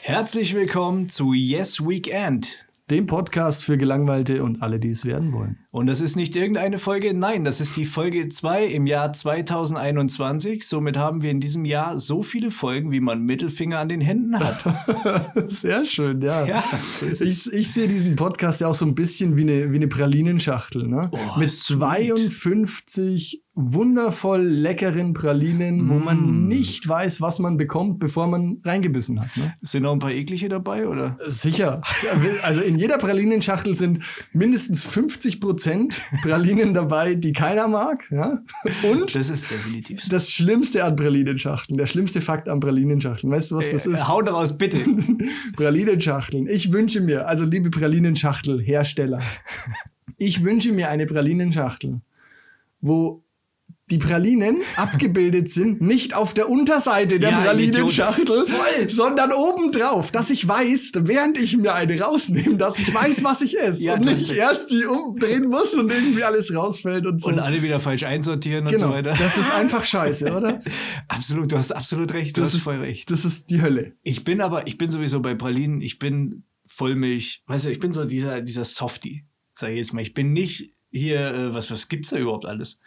Herzlich willkommen zu Yes Weekend. Dem Podcast für Gelangweilte und alle, die es werden wollen. Und das ist nicht irgendeine Folge, nein, das ist die Folge 2 im Jahr 2021. Somit haben wir in diesem Jahr so viele Folgen, wie man Mittelfinger an den Händen hat. Sehr schön, ja. Ja, so. Ich, ich sehe diesen Podcast ja auch so ein bisschen wie eine, wie eine Pralinenschachtel. Ne? Oh, Mit sweet. 52 wundervoll leckeren Pralinen, wo Mm. man nicht weiß, was man bekommt, bevor man reingebissen hat. Ne? Sind noch ein paar eklige dabei, oder? Sicher. Also in jeder Pralinenschachtel sind mindestens 50 Prozent Pralinen dabei, die keiner mag. Ja? Und Das ist definitiv das Schlimmste an Pralinenschachteln, der schlimmste Fakt an Pralinenschachteln, weißt du, was das Äh, ist? Hau daraus, bitte. Pralinenschachteln. Ich wünsche mir, also liebe Pralinenschachtel-Hersteller, ich wünsche mir eine Pralinenschachtel, wo die Pralinen abgebildet sind, nicht auf der Unterseite der Ja, Pralinenschachtel, sondern obendrauf, dass ich weiß, während ich mir eine rausnehme, dass ich weiß, was ich esse Ja, und nicht ist- erst die umdrehen muss und irgendwie alles rausfällt und so. Und alle wieder falsch einsortieren und genau, so weiter. das ist einfach scheiße, oder? Absolut, du hast absolut recht. Du Das hast ist- voll recht. Das ist die Hölle. Ich bin aber, ich bin sowieso bei Pralinen, ich bin Vollmilch, weißt du, ich bin so dieser, dieser Softie, sag ich jetzt mal. Ich bin nicht hier, äh, was, was gibt's da überhaupt alles?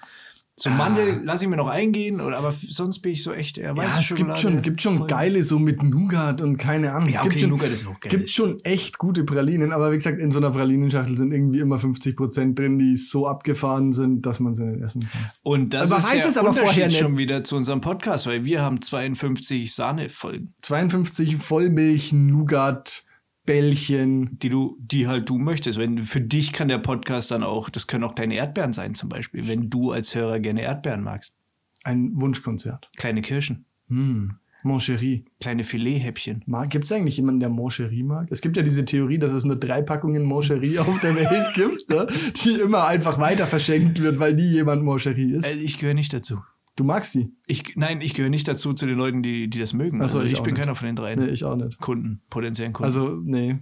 So Mandel lasse ich mir noch eingehen, oder, aber sonst bin ich so echt eher Ja, weiße es gibt schon, gibt schon Voll. geile so mit Nougat und keine Ahnung. Ja, es gibt okay, schon, Nougat ist auch geil. gibt schon echt gute Pralinen, aber wie gesagt, in so einer Pralinenschachtel sind irgendwie immer 50 Prozent drin, die so abgefahren sind, dass man sie nicht essen kann. Und das Aber ist weiß der es aber Unterschied vorher nicht. schon wieder zu unserem Podcast, weil wir haben 52 Sahnefolgen, 52 Vollmilch, Nougat, Bällchen. die du, die halt du möchtest. Wenn für dich kann der Podcast dann auch, das können auch deine Erdbeeren sein zum Beispiel, wenn du als Hörer gerne Erdbeeren magst. Ein Wunschkonzert. Kleine Kirschen, Hm. Mon Chéri. kleine Filethäppchen. Gibt es eigentlich jemanden, der Mon Chéri mag? Es gibt ja diese Theorie, dass es nur drei Packungen Mon Chéri auf der Welt gibt, ne? die immer einfach weiter verschenkt wird, weil nie jemand Mon Chéri ist. Äh, ich gehöre nicht dazu. Du magst sie? Ich, nein, ich gehöre nicht dazu zu den Leuten, die, die das mögen. Ach so, also ich ich, bin nicht. keiner von den drei Nee, ich auch nicht. Kunden, potenziellen Kunden. Also, nee.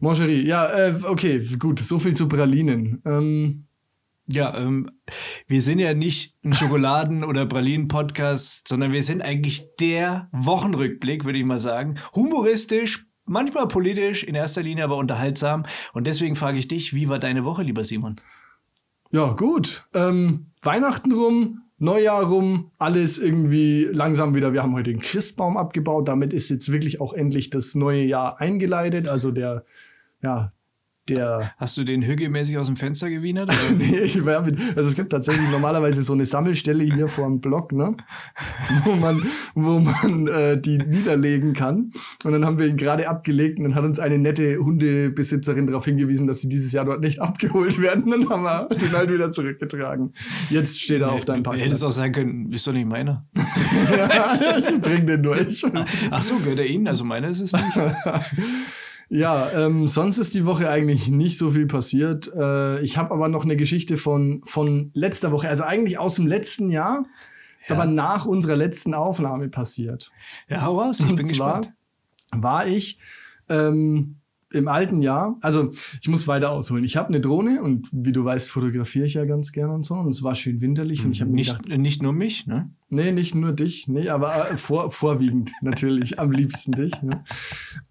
Moncherie, ja, äh, okay, gut, so viel zu Pralinen. Ähm, ja, ähm, wir sind ja nicht ein Schokoladen- oder Pralinen-Podcast, sondern wir sind eigentlich der Wochenrückblick, würde ich mal sagen. Humoristisch, manchmal politisch, in erster Linie aber unterhaltsam. Und deswegen frage ich dich, wie war deine Woche, lieber Simon? ja, gut. Ähm, Weihnachten rum, Neujahr rum, alles irgendwie langsam wieder. Wir haben heute den Christbaum abgebaut. Damit ist jetzt wirklich auch endlich das neue Jahr eingeleitet. Also der, ja, der Hast du den hügelmäßig aus dem Fenster gewienert? nee, ich war mit, also es gibt tatsächlich normalerweise so eine Sammelstelle hier vor dem Block, ne? Wo man, wo man äh, die niederlegen kann. Und dann haben wir ihn gerade abgelegt und dann hat uns eine nette Hundebesitzerin darauf hingewiesen, dass sie dieses Jahr dort nicht abgeholt werden. Dann haben wir den halt wieder zurückgetragen. Jetzt steht er auf deinem Du hättest auch Parkplatz. sagen können, ist doch nicht meiner. ja, ich bring den durch. Ach so, gehört er Ihnen? Also meiner ist es nicht. Ja, ähm, sonst ist die Woche eigentlich nicht so viel passiert. Äh, ich habe aber noch eine Geschichte von, von letzter Woche, also eigentlich aus dem letzten Jahr, ist Ja. aber nach unserer letzten Aufnahme passiert. Ja, hau raus, ich Und bin zwar gespannt. war ich ähm, im alten Jahr, also ich muss weiter ausholen. Ich habe eine Drohne und wie du weißt, fotografiere ich ja ganz gern und so. Und es war schön winterlich und ich habe mir gedacht, Nicht, nicht nur mich, ne? Nee, nicht nur dich, nee, aber äh, vor, vorwiegend natürlich, am liebsten dich. Ne?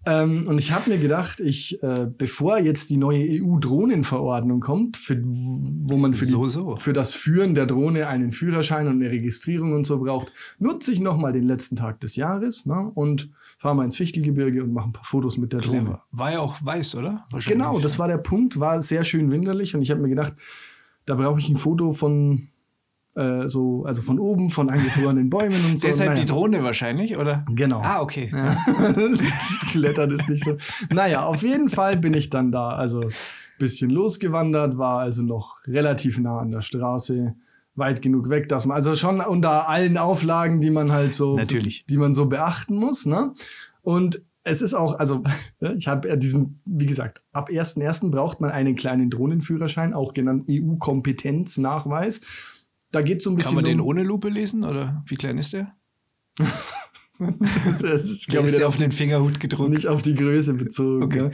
Ähm, und ich habe mir gedacht, ich, äh, bevor jetzt die neue EU-Drohnenverordnung kommt, für, wo man für, die, So, so. für das Führen der Drohne einen Führerschein und eine Registrierung und so braucht, nutze ich nochmal den letzten Tag des Jahres ne? und fahre mal ins Fichtelgebirge und mache ein paar Fotos mit der Drohne. War ja auch weiß, oder? Genau, das war der Punkt, war sehr schön winterlich und ich habe mir gedacht, da brauche ich ein Foto von äh, so, also von oben, von angefrorenen Bäumen und so. Deshalb Naja. die Drohne wahrscheinlich, oder? Genau. Ah, okay. Ja. Klettern ist nicht so. Naja, auf jeden Fall bin ich dann da. Also bisschen losgewandert, war also noch relativ nah an der Straße, weit genug weg, dass man, also schon unter allen Auflagen, die man halt so, Natürlich. die man so beachten muss, ne? Und es ist auch, also ich habe ja diesen, wie gesagt, ab 1.1. braucht man einen kleinen Drohnenführerschein, auch genannt EU-Kompetenznachweis. Da geht so ein bisschen Kann man den um, ohne Lupe lesen, oder wie klein ist der? das ist, Glaube ich, auf den Fingerhut gedruckt? nicht auf die Größe bezogen. Okay. ne?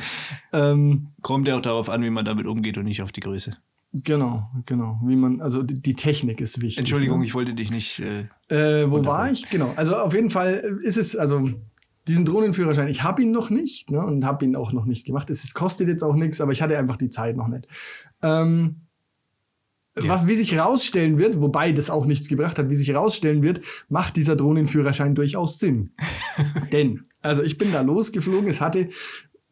Ähm, Kommt ja auch darauf an, wie man damit umgeht und nicht auf die Größe. Genau, genau. Wie man, also die, Technik ist wichtig. Entschuldigung, ne? ich wollte dich nicht. Äh, Äh, wo Wunderbar. war ich? Genau. Also auf jeden Fall ist es, also diesen Drohnenführerschein, ich habe ihn noch nicht ne, und habe ihn auch noch nicht gemacht. Es ist- kostet jetzt auch nichts, aber ich hatte einfach die Zeit noch nicht. Ähm, was, wie sich rausstellen wird, wobei das auch nichts gebracht hat, wie sich rausstellen wird, macht dieser Drohnenführerschein durchaus Sinn. Denn, also ich bin da losgeflogen, es hatte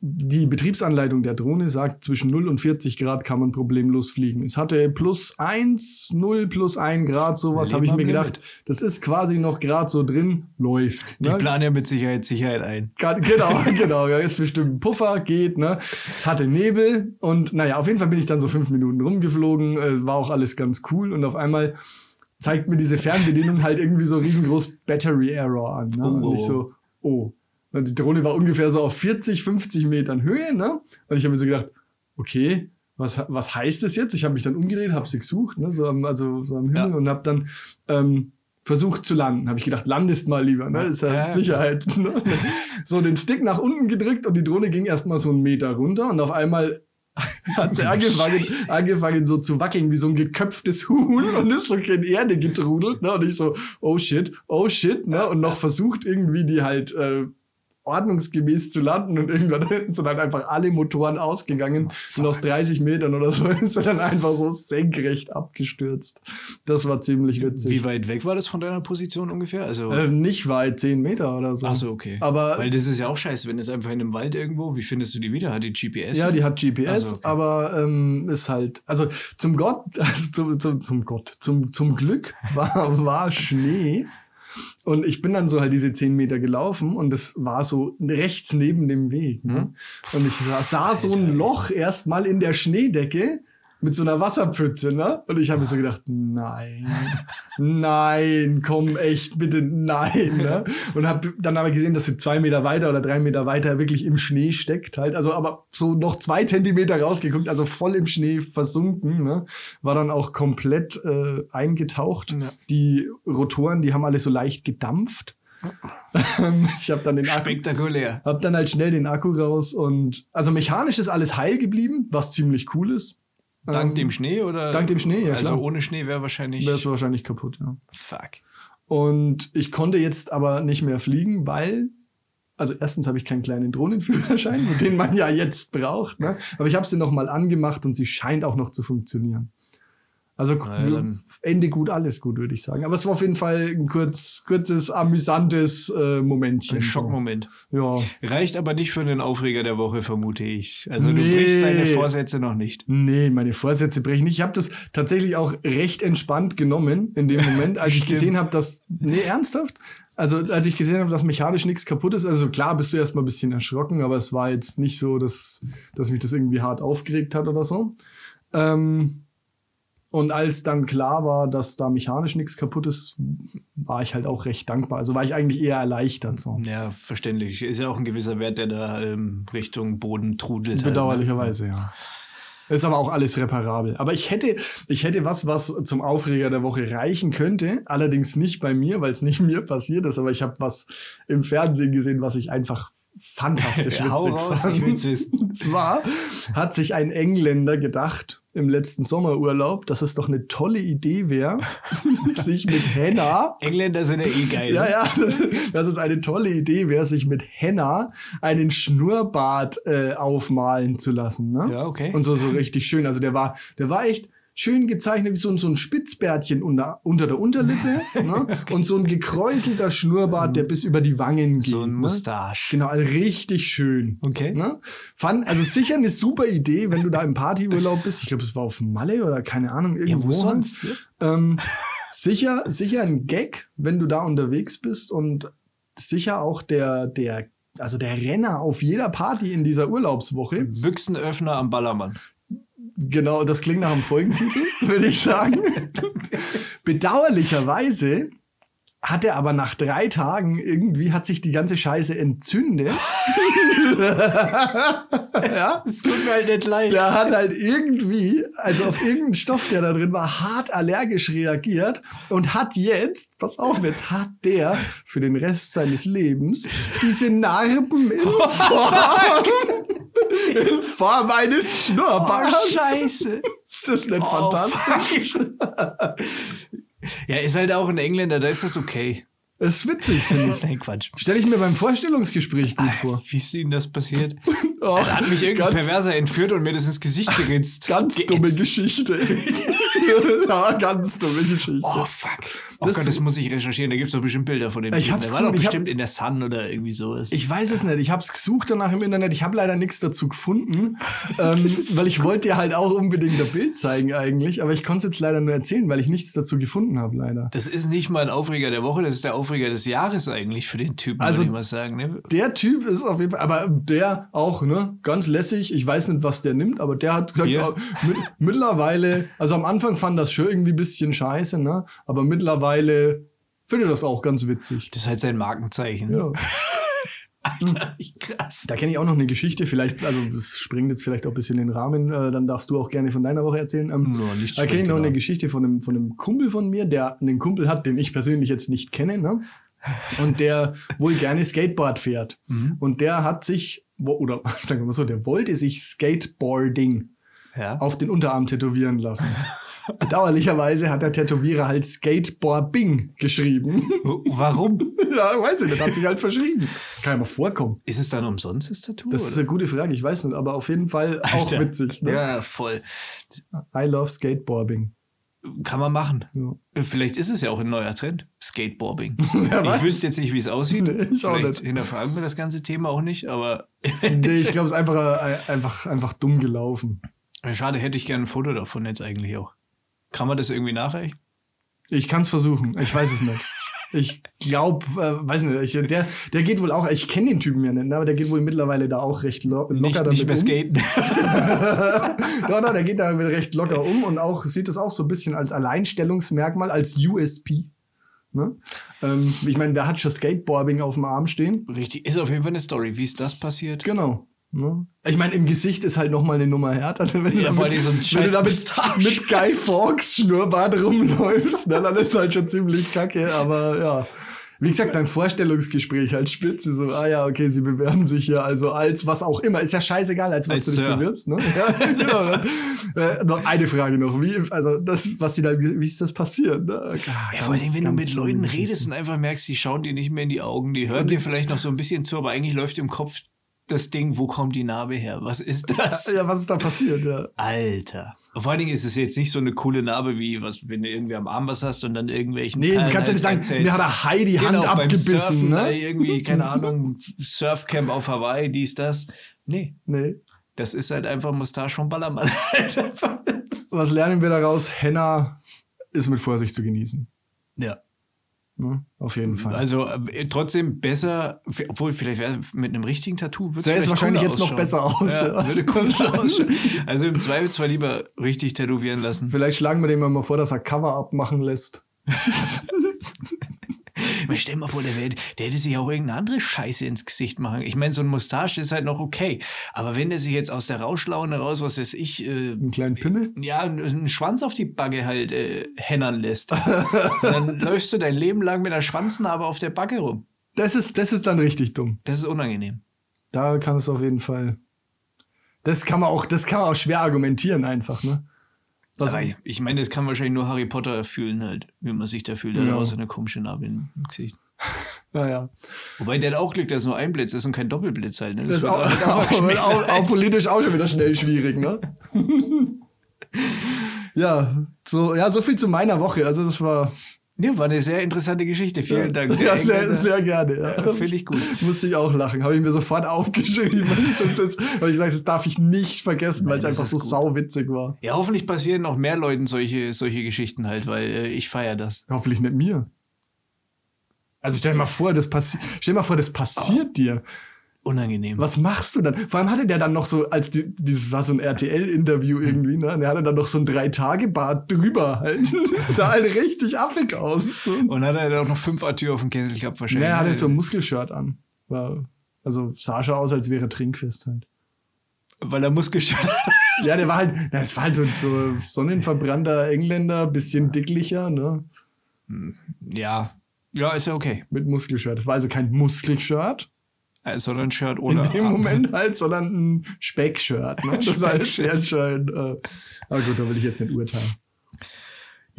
die Betriebsanleitung der Drohne sagt, zwischen 0 und 40 Grad kann man problemlos fliegen. Es hatte plus 1, 0 plus 1 Grad, sowas habe ich mir gedacht. Das ist quasi noch gerade so drin, läuft. ich Ne? plane ja mit Sicherheit Sicherheit ein. Genau, genau. Ja, ist bestimmt ein Puffer, geht, ne? Es hatte Nebel und naja, auf jeden Fall bin ich dann so fünf Minuten rumgeflogen, äh, war auch alles ganz cool und auf einmal zeigt mir diese Fernbedienung halt irgendwie so riesengroß Battery Error an. Ne? Oh, und ich oh. so, oh. Die Drohne war ungefähr so auf 40, 50 Metern Höhe, ne? Und ich habe mir so gedacht, okay, was, was heißt das jetzt? Ich habe mich dann umgedreht, habe sie gesucht, ne? so am, also so am Himmel Ja. und habe dann ähm, versucht zu landen. Habe ich gedacht, landest mal lieber, ne? Ist ja, Ja, ja, Sicherheit. Ne? So den Stick nach unten gedrückt und die Drohne ging erstmal so einen Meter runter und auf einmal hat sie angefangen, angefangen so zu wackeln wie so ein geköpftes Huhn und ist so in Erde getrudelt. Ne? Und ich so, oh shit, oh shit, ne? Und noch versucht irgendwie die halt äh, ordnungsgemäß zu landen und irgendwann sind dann einfach alle Motoren ausgegangen und aus 30 Metern oder so ist er dann einfach so senkrecht abgestürzt. Das war ziemlich witzig. Wie weit weg war das von deiner Position ungefähr? Also, äh, nicht weit, 10 Meter oder so. ach so, okay. Aber Weil das ist ja auch scheiße, wenn es einfach in einem Wald irgendwo, wie findest du die wieder? Hat die GPS? Ja, die hat GPS, Also, okay. aber ähm, ist halt, also zum Gott, also zum, zum, zum Gott, zum, zum Glück war, war Schnee. Und ich bin dann so halt diese 10 Meter gelaufen und es war so rechts neben dem Weg. Ne? Mhm. Und ich sah, sah so ein Loch erstmal in der Schneedecke mit so einer Wasserpfütze, ne? Und ich habe mir so gedacht, nein, nein, komm echt, bitte, nein, ne? Und habe dann aber gesehen, dass sie zwei Meter weiter oder drei Meter weiter wirklich im Schnee steckt halt. Also aber so noch zwei Zentimeter rausgeguckt, also voll im Schnee versunken, ne? War dann auch komplett äh, eingetaucht. Ja. Die Rotoren, die haben alle so leicht gedampft. Ich habe dann den Akku, Spektakulär. hab dann halt schnell den Akku raus und also mechanisch ist alles heil geblieben, was ziemlich cool ist. Dank Ähm, dem Schnee oder? dank dem Schnee, ja, Also klar. ohne Schnee wäre wahrscheinlich. wäre es wahrscheinlich kaputt, ja. Fuck. Und ich konnte jetzt aber nicht mehr fliegen, weil, also erstens habe ich keinen kleinen Drohnenführerschein, den man ja jetzt braucht, ne? aber ich habe sie noch mal angemacht und sie scheint auch noch zu funktionieren. Also ja, Ende gut, alles gut, würde ich sagen. Aber es war auf jeden Fall ein kurz, kurzes, amüsantes äh, Momentchen. Ein. Schockmoment. Ja. Reicht aber nicht für den Aufreger der Woche, vermute ich. Also Nee. du brichst deine Vorsätze noch nicht. Nee, meine Vorsätze brechen nicht. Ich habe das tatsächlich auch recht entspannt genommen in dem Moment, als ich gesehen habe, dass. Nee, ernsthaft? Also, als ich gesehen habe, dass mechanisch nichts kaputt ist, also klar bist du erstmal ein bisschen erschrocken, aber es war jetzt nicht so, dass, dass mich das irgendwie hart aufgeregt hat oder so. Ähm, und als dann klar war, dass da mechanisch nichts kaputt ist, war ich halt auch recht dankbar. Also war ich eigentlich eher erleichtert so. Ja, verständlich. Ist ja auch ein gewisser Wert, der da ähm, Richtung Boden trudelt. halt, ne? Bedauerlicherweise, ja. Ist aber auch alles reparabel. Aber ich hätte, ich hätte was, was zum Aufreger der Woche reichen könnte. Allerdings nicht bei mir, weil es nicht mir passiert ist. Aber ich habe was im Fernsehen gesehen, was ich einfach fantastisch witzig raus, fand. ich will's wissen. Und zwar hat sich ein Engländer gedacht im letzten Sommerurlaub, dass es doch eine tolle Idee wäre, sich mit Henna Engländer sind ja eh geil. ja, ne? ja, dass es eine tolle Idee wäre, sich mit Henna einen Schnurrbart äh, aufmalen zu lassen. Ne? Ja, okay. Und so, so richtig schön. Also der war, der war echt schön gezeichnet, wie so, ein- so ein Spitzbärtchen unter, unter der Unterlippe ne? und so ein gekräuselter Schnurrbart, der bis über die Wangen geht. so ein ne? Mustache. Genau, also richtig schön. Okay. Ne? Fand, also sicher eine super Idee, wenn du da im Partyurlaub bist. Ich glaube, es war auf Malle oder keine Ahnung, irgendwo. wo halt. sonst, ne? Ähm, sicher, sicher ein Gag, wenn du da unterwegs bist und sicher auch der, der, also der Renner auf jeder Party in dieser Urlaubswoche. Büchsenöffner am Ballermann. Genau, das klingt nach einem Folgentitel, würde ich sagen. Bedauerlicherweise hat er aber nach drei Tagen irgendwie hat sich die ganze Scheiße entzündet. ja. Es tut mir halt nicht leid. Der hat halt irgendwie, also auf irgendeinen Stoff, der da drin war, hart allergisch reagiert und hat jetzt, pass auf, jetzt hat der für den Rest seines Lebens diese Narben in Form In Form eines Schnurrbarts. Oh, scheiße. Ist das nicht Oh, fantastisch? Ja, ist halt auch ein Engländer, da ist das okay. Das ist witzig, finde ich. Nein, Quatsch. Stelle ich mir beim Vorstellungsgespräch gut vor. Wie ist Ihnen das passiert? Oh, Da hat mich irgendein ganz, Perverser entführt und mir das ins Gesicht geritzt. ganz Geätzt. dumme Geschichte. ja, ganz dumme Geschichte. Oh, fuck. Oh Das- Gott, das muss ich recherchieren. Da gibt es doch bestimmt Bilder von dem. Ich hab's Der war doch ich hab- bestimmt in der Sun oder irgendwie sowas. Ich weiß es nicht. Ich habe es gesucht danach im Internet. Ich habe leider nichts dazu gefunden, ähm, weil ich wollte dir halt auch unbedingt das Bild zeigen eigentlich. Aber ich konnte es jetzt leider nur erzählen, weil ich nichts dazu gefunden habe, leider. das ist nicht mal ein Aufreger der Woche, das ist der Aufreger des Jahres eigentlich für den Typen, Also- würde ich mal sagen. Ne? Der Typ ist auf jeden Fall, aber der auch, ne, ganz lässig. Ich weiß nicht, was der nimmt, aber der hat gesagt, oh, mit, mittlerweile, also am Anfang fand das schon irgendwie ein bisschen scheiße, ne, aber mittlerweile finde das auch ganz witzig. Das ist halt sein Markenzeichen. Ja. Alter, wie krass. Da kenne ich auch noch eine Geschichte, vielleicht, also das springt jetzt vielleicht auch ein bisschen in den Rahmen, äh, dann darfst du auch gerne von deiner Woche erzählen. Ähm, nicht da kenne ich noch in eine Geschichte von einem, von einem Kumpel von mir, der einen Kumpel hat, den ich persönlich jetzt nicht kenne, ne? Und der wohl gerne Skateboard fährt. Mhm. Und der hat sich, wo- oder sagen wir mal so, der wollte sich Skateboarding Ja. auf den Unterarm tätowieren lassen. Bedauerlicherweise hat der Tätowierer halt Skateboarding geschrieben. Warum? ja, weiß ich nicht, hat sich halt verschrieben. Kann ja mal vorkommen. Ist es dann umsonst, das Tattoo? Das ist oder? eine gute Frage, ich weiß nicht, aber auf jeden Fall auch Alter. witzig. Ne? Ja, voll. I love Skateboarding. Kann man machen. Ja. Vielleicht ist es ja auch ein neuer Trend. Skateboarding. Weiß. ich wüsste jetzt nicht, wie es aussieht. Nee, ich auch Vielleicht nicht. hinterfragen wir das ganze Thema auch nicht, aber Nee, ich glaube, es ist einfach, äh, einfach, einfach dumm gelaufen. schade, hätte ich gerne ein Foto davon jetzt eigentlich auch. Kann man das irgendwie nachreichen? Ich kann es versuchen, ich weiß es nicht. Ich glaube, äh, weiß nicht, ich, der, der geht wohl auch, ich kenne den Typen ja nicht, ne, aber der geht wohl mittlerweile da auch recht lo locker Nicht, damit nicht mehr um. skaten. doch, doch, der geht da recht locker um und auch sieht es auch so ein bisschen als Alleinstellungsmerkmal, als USP. Ne? Ähm, ich meine, wer hat schon Skateboarding auf dem Arm stehen? Richtig, ist auf jeden Fall eine Story. Wie ist das passiert? Genau. Ne? Ich meine, im Gesicht ist halt noch mal eine Nummer härter. Wenn du Ja, damit- allem so ein wenn du da mit, mit Guy Fawkes Schnurrbart rumläufst, ne, dann ist halt schon ziemlich kacke. Aber ja, wie gesagt, beim Vorstellungsgespräch halt spitze so, ah ja, okay, sie bewerben sich ja also als was auch immer. Ist ja scheißegal, als was Als du dich Sir. bewirbst. Ne? Ja, genau. äh, noch eine Frage noch. Wie, also das, was sie da, wie ist das passiert? Ne? Ja, vor allem, wenn du mit Leuten redest und einfach merkst, die schauen dir nicht mehr in die Augen, die hören dir vielleicht noch so ein bisschen zu, aber eigentlich läuft im Kopf das Ding, wo kommt die Narbe her? Was ist das? Ja, was ist da passiert? Ja. Alter. Vor allen Dingen ist es jetzt nicht so eine coole Narbe wie, was, wenn du irgendwie am Arm was hast und dann irgendwelchen. Nee, du kannst ja nicht sagen, erzählst. mir hat der Hai die Hand Genau, beim abgebissen. Surfen, ne? Irgendwie, keine Ahnung, Surfcamp auf Hawaii, dies, das. Nee, Nee. das ist halt einfach Mustache vom Ballermann. Was lernen wir daraus? Henna ist mit Vorsicht zu genießen. ja. Ne? Auf jeden Fall. Also äh, trotzdem besser, obwohl vielleicht wär, mit einem richtigen Tattoo würde es wahrscheinlich jetzt noch besser aus, Ja, würde ausschauen. Also im Zweifelsfall lieber richtig tätowieren lassen. Vielleicht schlagen wir dem mal vor, dass er Cover-Up machen lässt. Meine, stell dir mal vor, der, wär, der hätte sich auch irgendeine andere Scheiße ins Gesicht machen. Ich meine, so ein Mustache ist halt noch okay. Aber wenn der sich jetzt aus der Rauschlaune raus, was weiß ich, äh, Einen kleinen Pimmel. ja, einen Schwanz auf die Backe halt äh, hännern lässt, dann läufst du dein Leben lang mit einer Schwanznarbe auf der Backe rum. Das ist, das ist dann richtig dumm. Das ist unangenehm. Da kann es auf jeden Fall. Das kann man auch, das kann man auch schwer argumentieren einfach, ne? Was, ich, ich meine, das kann wahrscheinlich nur Harry Potter fühlen halt, wie man sich da fühlt. Ja. hat auch so eine komische Narbe im Gesicht. naja. Wobei der hat auch Glück, dass nur ein Blitz ist und kein Doppelblitz halt. Ne? Das ist wird auch, auch, auch, auch politisch auch schon wieder schnell schwierig, ne? ja, so, ja, so viel zu meiner Woche. Also das war Ja, war eine sehr interessante Geschichte. Vielen Dank. Ja, sehr, sehr gerne. Ja. Finde ich gut. Musste ich auch lachen. Habe ich mir sofort aufgeschrieben. Weil ich gesagt das darf ich nicht vergessen, weil es einfach so gut. sauwitzig war. Ja, hoffentlich passieren noch mehr Leuten solche, solche Geschichten halt, weil äh, ich feiere das. Hoffentlich nicht mir. Also stell dir mal vor, das passiert. Stell dir mal vor, das passiert dir. Unangenehm. Was machst du dann? Vor allem hatte der dann noch so, als die, dieses war so ein RTL-Interview irgendwie, ne? Und der hatte dann noch so ein Drei-Tage-Bart drüber halt. Das sah halt richtig affig aus. Und hat er dann auch noch fünf Atür auf dem Kessel gehabt wahrscheinlich. Ja, er hatte so ein Muskelshirt an. War, also sah schon aus, als wäre Trinkfest halt. Weil er Muskelschirm Ja, der war halt, na, das war halt so, so sonnenverbrannter Engländer, bisschen dicklicher, ne? Ja. Ja, ist ja okay. Mit Muskelshirt. Das war also kein Muskelshirt. Sondern ein Shirt In oder dem Moment halt, sondern ein Speckshirt. Ne? Das ist halt sehr schön. Äh, aber gut, da will ich jetzt nicht urteilen.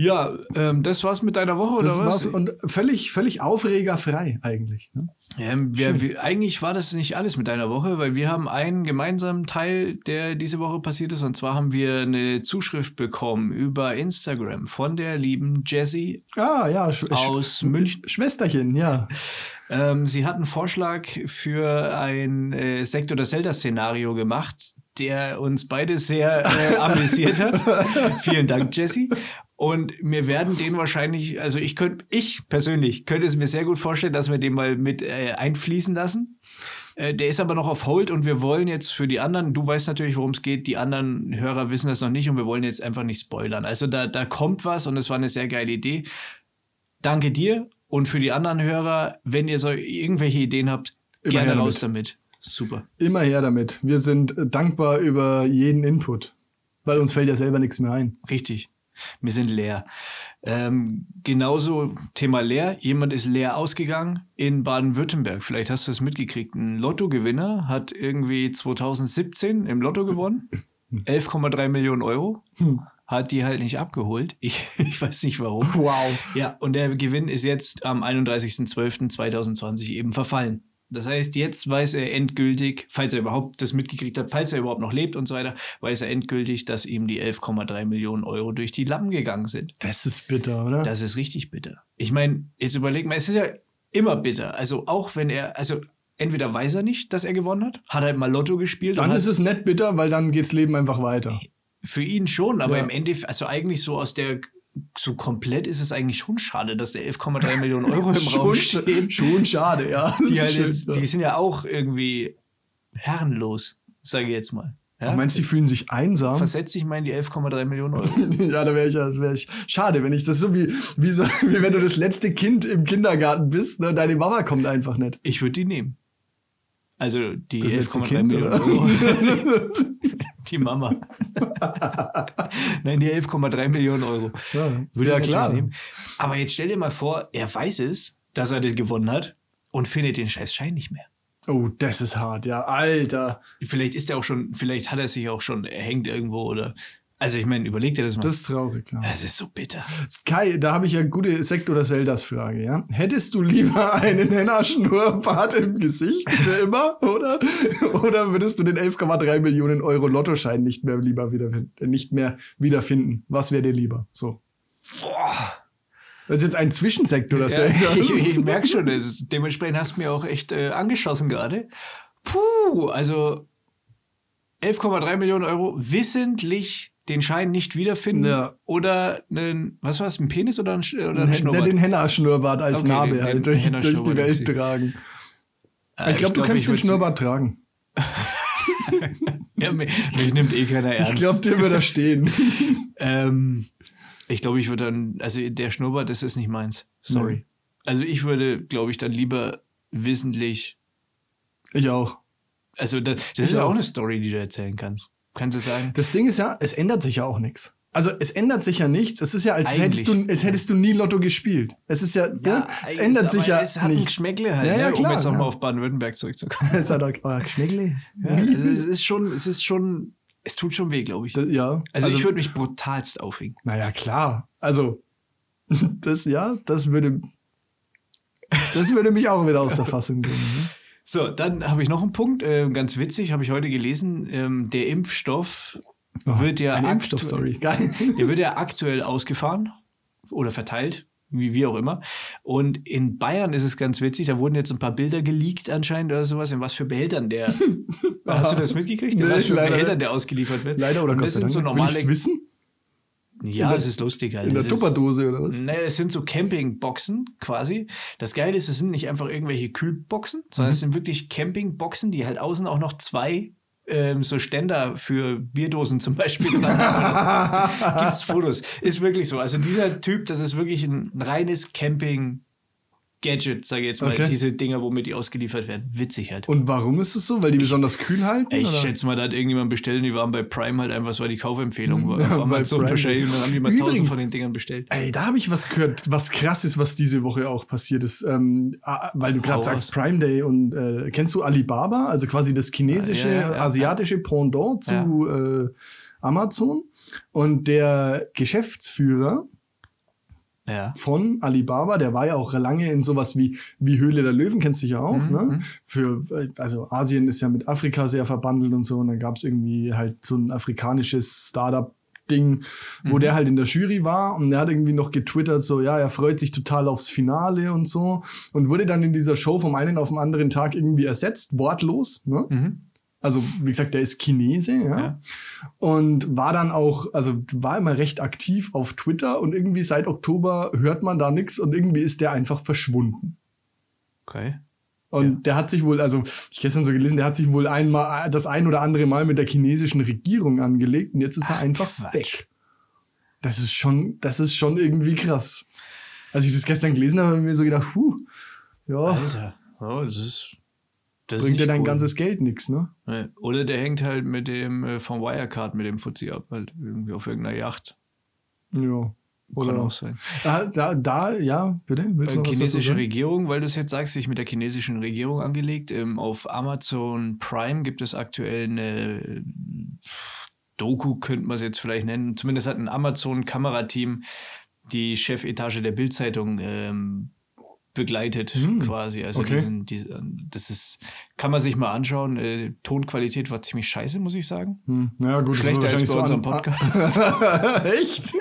Ja, ähm, das war's mit deiner Woche Das oder was? war's und völlig, völlig aufregerfrei eigentlich. Ne? Ähm, wir, wir, eigentlich war das nicht alles mit deiner Woche, weil wir haben einen gemeinsamen Teil, der diese Woche passiert ist. Und zwar haben wir eine Zuschrift bekommen über Instagram von der lieben Jessie Ah, ja. Sch aus Sch München. Schwesterchen, ja. Ähm, sie hat einen Vorschlag für ein äh, Sekt- oder Zelda-Szenario gemacht, der uns beide sehr äh, amüsiert hat. Vielen Dank, Jessie. Und wir werden den wahrscheinlich, also ich könnte, ich persönlich könnte es mir sehr gut vorstellen, dass wir den mal mit äh, einfließen lassen. Äh, der ist aber noch auf Hold und wir wollen jetzt für die anderen, du weißt natürlich, worum es geht, die anderen Hörer wissen das noch nicht und wir wollen jetzt einfach nicht spoilern. Also da, da kommt was und es war eine sehr geile Idee. Danke dir und für die anderen Hörer, wenn ihr so irgendwelche Ideen habt, Immer gerne her raus damit. Super. Immer her damit. Wir sind äh, dankbar über jeden Input. Weil uns fällt ja selber nichts mehr ein. Richtig. Wir sind leer. Ähm, genauso Thema leer. Jemand ist leer ausgegangen in Baden-Württemberg. Vielleicht hast du es mitgekriegt. Ein Lottogewinner hat irgendwie 2017 im Lotto gewonnen. 11,3 Millionen Euro. Hat die halt nicht abgeholt. Ich, ich weiß nicht warum. Wow. Ja, und der Gewinn ist jetzt am 31.12.2020 eben verfallen. Das heißt, jetzt weiß er endgültig, falls er überhaupt das mitgekriegt hat, falls er überhaupt noch lebt und so weiter, weiß er endgültig, dass ihm die 11,3 Millionen Euro durch die Lappen gegangen sind. Das ist bitter, oder? Das ist richtig bitter. Ich meine, jetzt überleg mal, es ist ja immer bitter. Also auch wenn er, also entweder weiß er nicht, dass er gewonnen hat, hat halt mal Lotto gespielt. dann ist es nicht bitter, weil dann geht's Leben einfach weiter. Für ihn schon, aber Ja. im Endeffekt, also eigentlich so aus der, so komplett ist es eigentlich schon schade, dass der 11,3 Millionen Euro im Raum schon, stehen. schon schade, ja. Die halt schön, jetzt, ja. die sind ja auch irgendwie herrenlos, sage ich jetzt mal. Ja? Du meinst, die fühlen sich einsam? Versetz dich mal in die 11,3 Millionen Euro. ja, da wäre ich, ja- wär ich. Schade, wenn ich das so wie, wie, so, wie wenn du das letzte Kind im Kindergarten bist, ne, deine Mama kommt einfach nicht. Ich würde die nehmen. Also die Das letzte 11,3 Kind, Millionen? Euro. Die Mama. Nein, die 11,3 Millionen Euro. Ja, Würde ja klar. nehmen. Aber jetzt stell dir mal vor, er weiß es, dass er das gewonnen hat und findet den scheiß Schein nicht mehr. Oh, das ist hart, ja, Alter. Vielleicht ist er auch schon, vielleicht hat er sich auch schon erhängt irgendwo oder. Also ich meine, überleg dir das mal. Das ist traurig, ja. Das ist so bitter. Kai, da habe ich ja gute Sekt- oder Zeldas-Frage, ja. Hättest du lieber einen Henna-Schnurrbart im Gesicht für immer, oder? Oder würdest du den 11,3 Millionen Euro Lottoschein nicht mehr lieber wiederfinden, nicht mehr wiederfinden? Was wäre dir lieber? So. Das ist jetzt ein Zwischensekt oder Ja, Zelda. ich ich merke schon, ist, dementsprechend hast du mir auch echt äh, angeschossen gerade. Puh, also 11,3 Millionen Euro wissentlich den Schein nicht wiederfinden Ja. oder einen, was war es, ein Penis oder ein, Sch- oder ein Den, Schnurrbart? den Henna-Schnurrbart als Okay, Narbe den- halt durch, durch die Welt tragen. Äh, ich glaube, du glaub, kannst ich den Schnurrbart tragen. Ja, mich, mich nimmt eh keiner ernst. Ich glaube, dir würde er stehen. Ähm, ich glaube, ich würde dann, also der Schnurrbart, das ist nicht meins. Sorry. Nee. Also ich würde, glaube ich, dann lieber wissentlich, Ich auch. also da, das Ich ist auch. eine Story, die du erzählen kannst. Kannst du sagen? Das Ding ist ja, es ändert sich ja auch nichts. Also es ändert sich ja nichts. Es ist ja, als hättest du, als hättest du nie Lotto gespielt. Es ist ja, ne? es ändert sich ja Es hat ein nicht. Geschmäckle halt, Ja, ja, ne? klar, um jetzt nochmal ja. auf Baden-Württemberg zurückzukommen. Es hat auch oh, Geschmäckle. Ja, also es ist schon, es ist schon, es tut schon weh, glaube ich. Das- ja. Also, ich würde mich brutalst aufregen. Naja, klar. Also, das ja, das würde. Das würde mich auch wieder aus der Fassung bringen. Ne? So, dann habe ich noch einen Punkt, äh, ganz witzig, habe ich heute gelesen. Ähm, der Impfstoff wird ja Eine Impfstoffstory. Der wird ja aktuell ausgefahren oder verteilt, wie, wie auch immer. Und in Bayern ist es ganz witzig, da wurden jetzt ein paar Bilder geleakt anscheinend oder sowas, in was für Behältern der. Hast du das mitgekriegt? In Nee, was für leider Behältern der ausgeliefert wird? Leider oder Und das sind so normale. wissen? Ja, das ist lustig halt. In der Das Tupperdose oder was? Ne, es sind so Campingboxen quasi. Das Geile ist, es sind nicht einfach irgendwelche Kühlboxen, Mhm. sondern es sind wirklich Campingboxen, die halt außen auch noch zwei ähm, so Ständer für Bierdosen zum Beispiel haben. Gibt's Fotos. Ist wirklich so. Also dieser Typ, das ist wirklich ein reines Camping. Gadget, sage ich jetzt mal, Okay. diese Dinger, womit die ausgeliefert werden. Witzig halt. Und warum ist es so? Weil die besonders kühl halten? Ich oder? schätze mal, da hat irgendjemand bestellt und die waren bei Prime halt einfach, es war die Kaufempfehlung. War Ja, auf Amazon wahrscheinlich und dann haben die mal tausend von den Dingern bestellt. Ey, da habe ich was gehört, was krass ist, was diese Woche auch passiert ist. Ähm, ah, weil du gerade sagst. Prime Day und äh, kennst du Alibaba, also quasi das chinesische, Ja, ja, ja, asiatische Pendant zu äh, Amazon. Und der Geschäftsführer Ja. von Alibaba, der war ja auch lange in sowas wie, wie Höhle der Löwen, kennst du ja auch, Mhm, ne? mhm. Für, also Asien ist ja mit Afrika sehr verbandelt und so, und dann gab es irgendwie halt so ein afrikanisches Startup. Ding, wo Mhm. der halt in der Jury war und er hat irgendwie noch getwittert, so, ja, er freut sich total aufs Finale und so und wurde dann in dieser Show vom einen auf den anderen Tag irgendwie ersetzt, wortlos, ne? Mhm. Also, wie gesagt, der ist Chinese, ja. Ja. Und war dann auch, also war immer recht aktiv auf Twitter und irgendwie seit Oktober hört man da nichts und irgendwie ist der einfach verschwunden. Okay. Und der hat sich wohl, also ich gestern so gelesen, der hat sich wohl einmal das ein oder andere Mal mit der chinesischen Regierung angelegt und jetzt ist Ach, er einfach Quatsch. weg. Das ist schon, das ist schon irgendwie krass. Als ich das gestern gelesen habe, habe ich mir so gedacht, puh, ja, Alter. Oh, das ist. Das bringt dir dein cool. ganzes Geld nix, ne? Oder der hängt halt mit dem äh, vom Wirecard mit dem Fuzzi ab, halt irgendwie auf irgendeiner Yacht. Ja. Kann Oder auch sein. da, da, da, ja, bitte? Willst du Äh, chinesische? Regierung, weil du es jetzt sagst, sich mit der chinesischen Regierung angelegt. Ähm, auf Amazon Prime gibt es aktuell eine Doku, könnte man es jetzt vielleicht nennen. Zumindest hat ein Amazon-Kamerateam die Chefetage der Bildzeitung ähm, begleitet, Hm, quasi. Also okay. diesen, diesen, das ist, kann man sich mal anschauen. Äh, Tonqualität war ziemlich scheiße, muss ich sagen. Hm, ja, gut, Schlechter als bei wahrscheinlich unserem so an- Echt?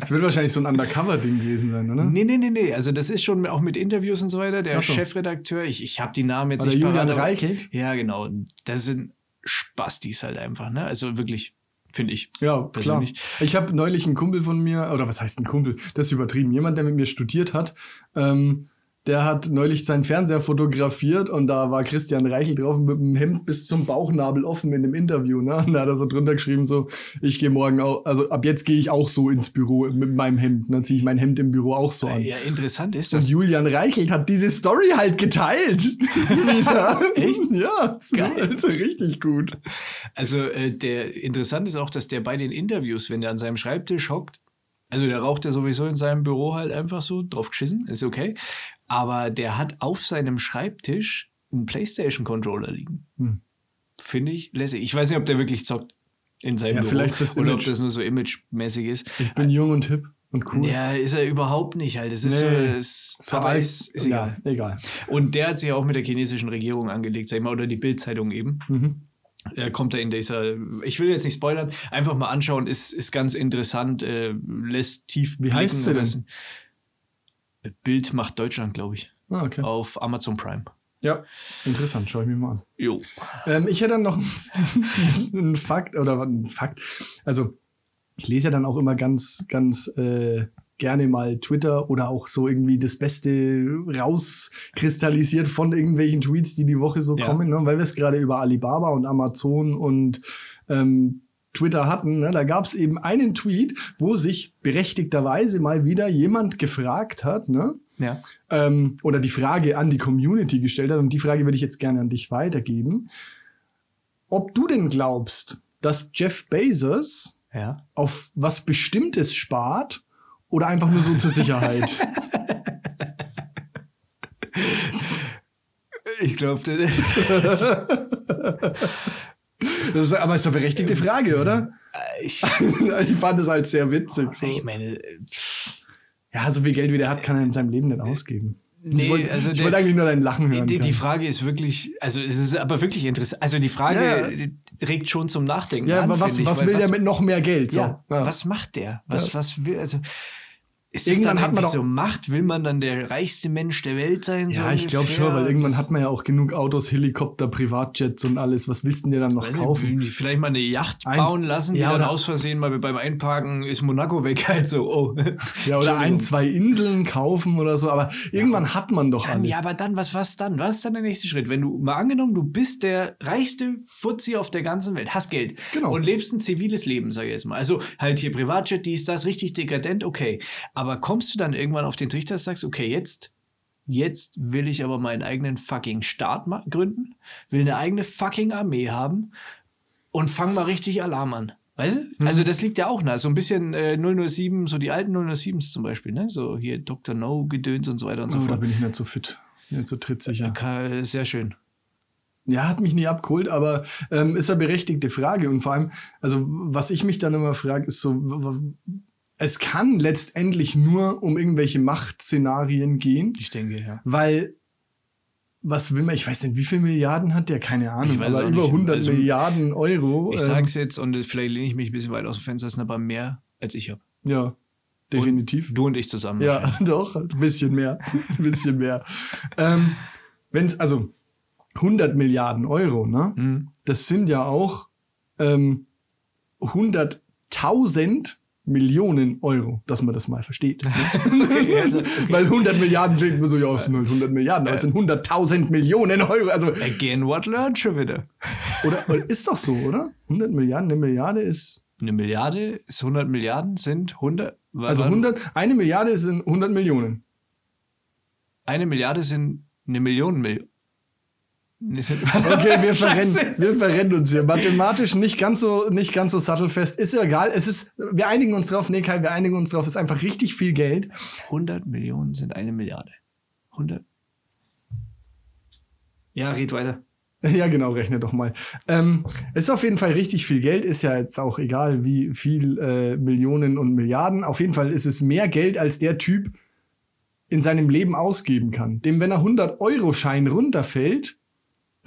Das wird wahrscheinlich so ein Undercover-Ding gewesen sein, oder? Nee, nee, nee, nee. Also das ist schon auch mit Interviews und so weiter. Der so. Chefredakteur, ich, ich habe die Namen jetzt War nicht Julian parat, Reichelt? Ja, genau. Das sind Spastis halt einfach, ne? Also wirklich, finde ich. Ja, klar. Persönlich. Ich habe neulich einen Kumpel von mir, oder was heißt ein Kumpel? Das ist übertrieben. Jemand, der mit mir studiert hat, ähm, der hat neulich seinen Fernseher fotografiert und da war Christian Reichel drauf mit dem Hemd bis zum Bauchnabel offen in dem Interview. Ne? Und da hat er so drunter geschrieben, so, ich gehe morgen auch, also ab jetzt gehe ich auch so ins Büro mit meinem Hemd. Dann ziehe ich mein Hemd im Büro auch so an. Ja, interessant ist Und das. Julian Reichelt hat diese Story halt geteilt. Echt? Ja, Geil. Also richtig gut. Also äh, der interessant ist auch, dass der bei den Interviews, wenn der an seinem Schreibtisch hockt, also der raucht ja sowieso in seinem Büro halt einfach so drauf geschissen, ist okay. Aber der hat auf seinem Schreibtisch einen PlayStation-Controller liegen. Hm. Finde ich lässig. Ich weiß nicht, ob der wirklich zockt in seinem Ja, Büro. vielleicht fürs oder ob das nur so imagemäßig ist. Ich bin jung und hip und cool. Ja, ist er überhaupt nicht halt. Das ist Nee. so, das, So aber ist, ist ja, egal. egal. Und der hat sich auch mit der chinesischen Regierung angelegt, sag ich mal, oder die Bildzeitung eben. Mhm. Er kommt da in dieser, ich will jetzt nicht spoilern, einfach mal anschauen, ist, ist ganz interessant, äh, lässt tief Wie heißt sie denn? Bild macht Deutschland, glaube ich, Ah, okay. auf Amazon Prime. Ja, interessant, schau ich mir mal an. Jo. Ähm, ich hätte dann noch einen Fakt, oder was, ein Fakt. Also, ich lese ja dann auch immer ganz, ganz äh, gerne mal Twitter oder auch so irgendwie das Beste rauskristallisiert von irgendwelchen Tweets, die die Woche so Ja. kommen, ne? weil wir es gerade über Alibaba und Amazon und ähm, Twitter hatten. Ne? Da gab es eben einen Tweet, wo sich berechtigterweise mal wieder jemand gefragt hat, ne? Ja. ähm, oder die Frage an die Community gestellt hat, und die Frage würde ich jetzt gerne an dich weitergeben. Ob du denn glaubst, dass Jeff Bezos Ja. auf was Bestimmtes spart oder einfach nur so zur Sicherheit? Ich glaube, Das ist aber ist eine berechtigte Frage, oder? ich, ich fand es halt sehr witzig. So. ich meine, äh, pff, Ja, so viel Geld wie der hat, kann er in seinem Leben nicht ausgeben. Nee, ich wollte also wollte eigentlich nur dein Lachen hören. die, die. Frage ist wirklich, also es ist aber wirklich interessant. Also die Frage Ja, regt schon zum Nachdenken ja, an. aber was, ich, was will der mit noch mehr Geld? So? Ja, was macht der? Was, Ja. was will, also ist Irgendwann hat man doch- so Macht? Will man dann der reichste Mensch der Welt sein? so Ja, ich glaube schon, weil irgendwann hat man ja auch genug Autos, Helikopter, Privatjets und alles. Was willst du denn dir dann noch Weiß kaufen? die vielleicht mal eine Yacht Eins- bauen lassen, die ja, dann oder- aus Versehen mal beim Einparken ist Monaco weg, halt so, oh. Ja, oder ein, zwei Inseln kaufen oder so. Aber irgendwann hat man doch Dann, alles. ja, aber dann, was, was dann? Was ist dann der nächste Schritt? Wenn du mal angenommen, du bist der reichste Fuzzi auf der ganzen Welt, hast Geld Genau. und lebst ein ziviles Leben, sag ich jetzt mal. Also halt hier Privatjet, dies, das, richtig dekadent, okay. Aber kommst du dann irgendwann auf den Trichter, dass du sagst, okay, jetzt jetzt will ich aber meinen eigenen fucking Staat gründen, will eine eigene fucking Armee haben und fang mal richtig Alarm an. Weißt du? Also das liegt ja auch nah. So ein bisschen äh, 007, so die alten 007s zum Beispiel, ne? So hier Dr. No, Gedöns und so weiter und so da fort. bin ich nicht so fit. Nicht so trittsicher. Ka- Sehr schön. Ja, hat mich nie abgeholt, aber ähm, ist eine berechtigte Frage. Und vor allem, also was ich mich dann immer frage, ist so, es kann letztendlich nur um irgendwelche Machtszenarien gehen, Ich denke, ja. weil was will man, ich weiß nicht, wie viel Milliarden hat der, keine Ahnung, Ich weiß aber über nicht. 100 Also, Milliarden Euro. Ich ähm, sag's jetzt und vielleicht lehne ich mich ein bisschen weit aus dem Fenster, das sind aber mehr als ich habe. Ja, definitiv. Du und ich zusammen. Ja, doch, ein bisschen mehr. Ein bisschen mehr. ähm, wenn's, also 100 Milliarden Euro, ne? Mhm. Das sind ja auch ähm, 100.000 Millionen Euro, dass man das mal versteht. Ne? Okay, also, Weil 100 Milliarden denkt man so, ja, es sind halt 100 Milliarden, aber es sind 100.000 Millionen Euro. Also, Again, what learned schon wieder? oder, ist doch so, oder? 100 Milliarden, eine Milliarde ist, Eine Milliarde ist 100 Milliarden, sind 100. also warte, 100, eine Milliarde sind 100 Millionen. Eine Milliarde sind eine Million Million. Okay, wir verrennen, wir verrennen uns hier. Mathematisch nicht ganz so, nicht ganz so sattelfest. Ist ja egal. Es ist, wir einigen uns drauf. Nee, Kai, wir einigen uns drauf. Es ist einfach richtig viel Geld. 100 Millionen sind eine Milliarde. 100. Ja, red weiter. Ja, genau, rechne doch mal. Ähm, ist auf jeden Fall richtig viel Geld. Ist ja jetzt auch egal, wie viel äh, Millionen und Milliarden. Auf jeden Fall ist es mehr Geld, als der Typ in seinem Leben ausgeben kann. Dem, wenn er 100-Euro-Schein runterfällt,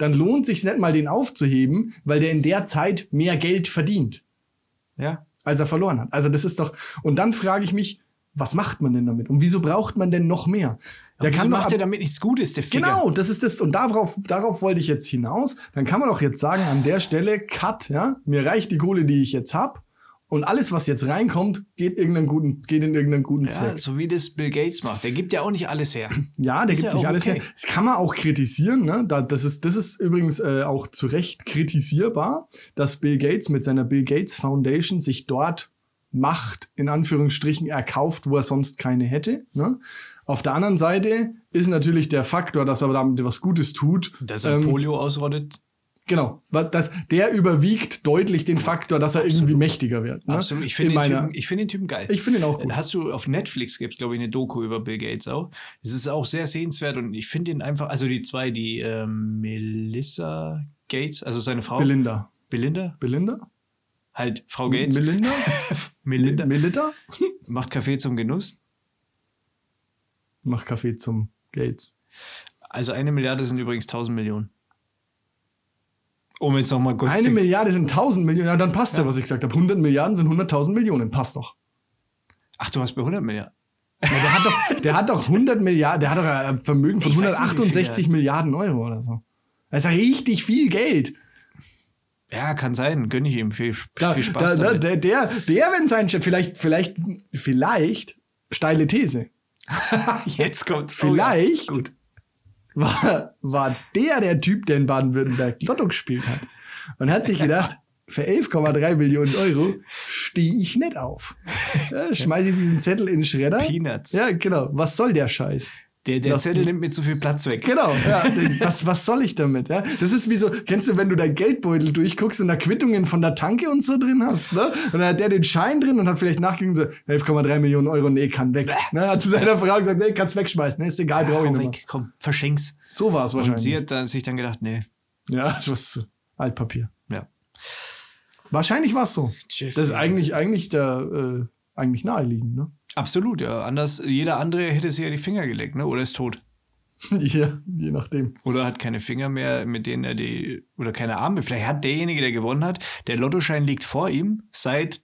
dann lohnt sich nicht mal, den aufzuheben, weil der in der Zeit mehr Geld verdient. Ja. als er verloren hat. Also das ist doch. Und dann frage ich mich, was macht man denn damit? Und wieso braucht man denn noch mehr? Der Wieso kann macht ab- er damit nichts Gutes, der Ficker? Genau, das ist das. Und darauf, darauf wollte ich jetzt hinaus. Dann kann man doch jetzt sagen, an der Stelle, Cut, ja, mir reicht die Kohle, die ich jetzt hab. Und alles, was jetzt reinkommt, geht, irgendeinen guten, geht in irgendeinen guten Ja, Zweck. so wie das Bill Gates macht. Der gibt ja auch nicht alles her. Ja, der Ist gibt ja nicht alles okay. her. Das kann man auch kritisieren. Ne? Da, das, ist, das ist übrigens äh, auch zu Recht kritisierbar, dass Bill Gates mit seiner Bill Gates Foundation sich dort Macht in Anführungsstrichen erkauft, wo er sonst keine hätte. Ne? Auf der anderen Seite ist natürlich der Faktor, dass er damit was Gutes tut. Dass er ähm, Polio ausrottet. Genau, das, der überwiegt deutlich den Faktor, dass er irgendwie mächtiger wird. Ne? Absolut. Ich In finde den, find den Typen geil. ich finde ihn auch gut. Hast du auf Netflix gibt's glaube ich eine Doku über Bill Gates auch. Es ist auch sehr sehenswert und ich finde ihn einfach, also die zwei, die ähm, Melissa Gates, also seine Frau Belinda. Belinda, Belinda? halt Frau Gates, Melinda? Melinda Melita? macht Kaffee zum Genuss. Mach Kaffee zum Gates. Also eine Milliarde sind übrigens 1000 Millionen. Um jetzt noch mal kurz Eine Milliarde sind 1000 Millionen. Ja, dann passt ja, was ich gesagt habe. 100 Milliarden sind 100.000 Millionen. Passt doch. Ach, du hast bei 100 Milliarden. Ja, der, hat doch der hat doch 100 Milliarden, der hat doch ein Vermögen von Ich weiß nicht, wie viel 168 er Milliarden Euro oder so. Das ist ja richtig viel Geld. Ja, kann sein. Gönne ich ihm viel, Da, viel Spaß da, da, damit. der, der, der, wenn sein Chef, vielleicht, vielleicht, vielleicht, steile These. Jetzt kommt Vielleicht Oh, ja. War, war der der Typ, der in Baden-Württemberg Lotto gespielt hat. Und hat sich gedacht, für 11,3 Millionen Euro stehe ich nicht auf. Ja, schmeiße ich diesen Zettel in den Schredder. Peanuts. Ja, genau. Was soll der Scheiß? Der, der Das- Zettel nimmt mir zu viel Platz weg. Genau, ja. was, was soll ich damit? Ja? Das ist wie so, kennst du, wenn du dein Geldbeutel durchguckst und da Quittungen von der Tanke und so drin hast, ne? Und dann hat der den Schein drin und hat vielleicht nachgegangen so, 11,3 Millionen Euro, nee, kann weg. Ne? Hat zu seiner Frau gesagt, nee, kannst wegschmeißen, ne? ist egal, brauche ich nicht komm, verschenk's. So war es Und sie wahrscheinlich. hat dann, sich dann gedacht, nee, Ja, was, Altpapier. ja. Wahrscheinlich war es so. Jeff Das ist eigentlich, eigentlich der, äh, eigentlich naheliegend, ne? Absolut, ja. Anders, jeder andere hätte sich ja die Finger gelegt, ne? Oder ist tot. ja, je nachdem. Oder hat keine Finger mehr, mit denen er die, oder keine Arme. Vielleicht hat derjenige, der gewonnen hat, der Lottoschein liegt vor ihm. Seit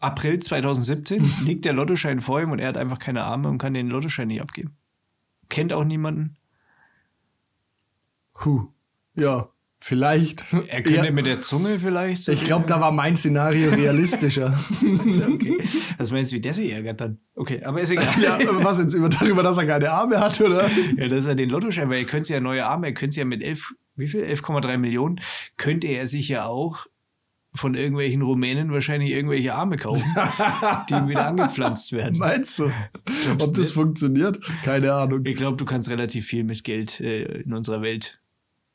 April 2017 liegt der Lottoschein vor ihm und er hat einfach keine Arme und kann den Lottoschein nicht abgeben. Kennt auch niemanden. Puh. Ja, vielleicht. Er könnte mit der Zunge vielleicht. so ich glaube, da war mein Szenario realistischer. okay. Was meinst du, wie der sich ärgert dann? Okay, aber ist egal. ja, was jetzt über, darüber, dass er keine Arme hat, oder? Ja, dass er den Lottoschein, weil er könnte ja neue Arme, er könnte ja mit 11, wie viel? 11,3 Millionen, könnte er sich ja auch von irgendwelchen Rumänen wahrscheinlich irgendwelche Arme kaufen, die ihm wieder angepflanzt werden. Meinst du? Glaubst Ob das du? funktioniert? Keine Ahnung. Ich glaube, du kannst relativ viel mit Geld äh, in unserer Welt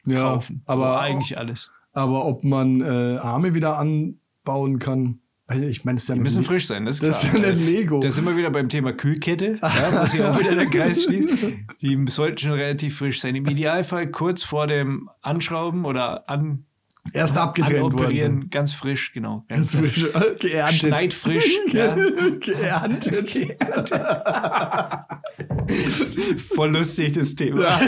Ja, kaufen. aber eigentlich alles. Aber ob man äh, Arme wieder anbauen kann, weiß ich, ich meine, das ist ja Die müssen Le- frisch sein, das ist Das ist klar. ja nicht Lego. Da sind wir wieder beim Thema Kühlkette, ja, was hier auch wieder der Kreis schließt. Die sollten schon relativ frisch sein. Im Idealfall kurz vor dem Anschrauben oder an, Erst abgetrennt worden. anoperieren, ganz frisch, genau. Ganz frisch, äh, geerntet. Schneidfrisch. ja. geerntet. Voll lustig, das Thema. Ja,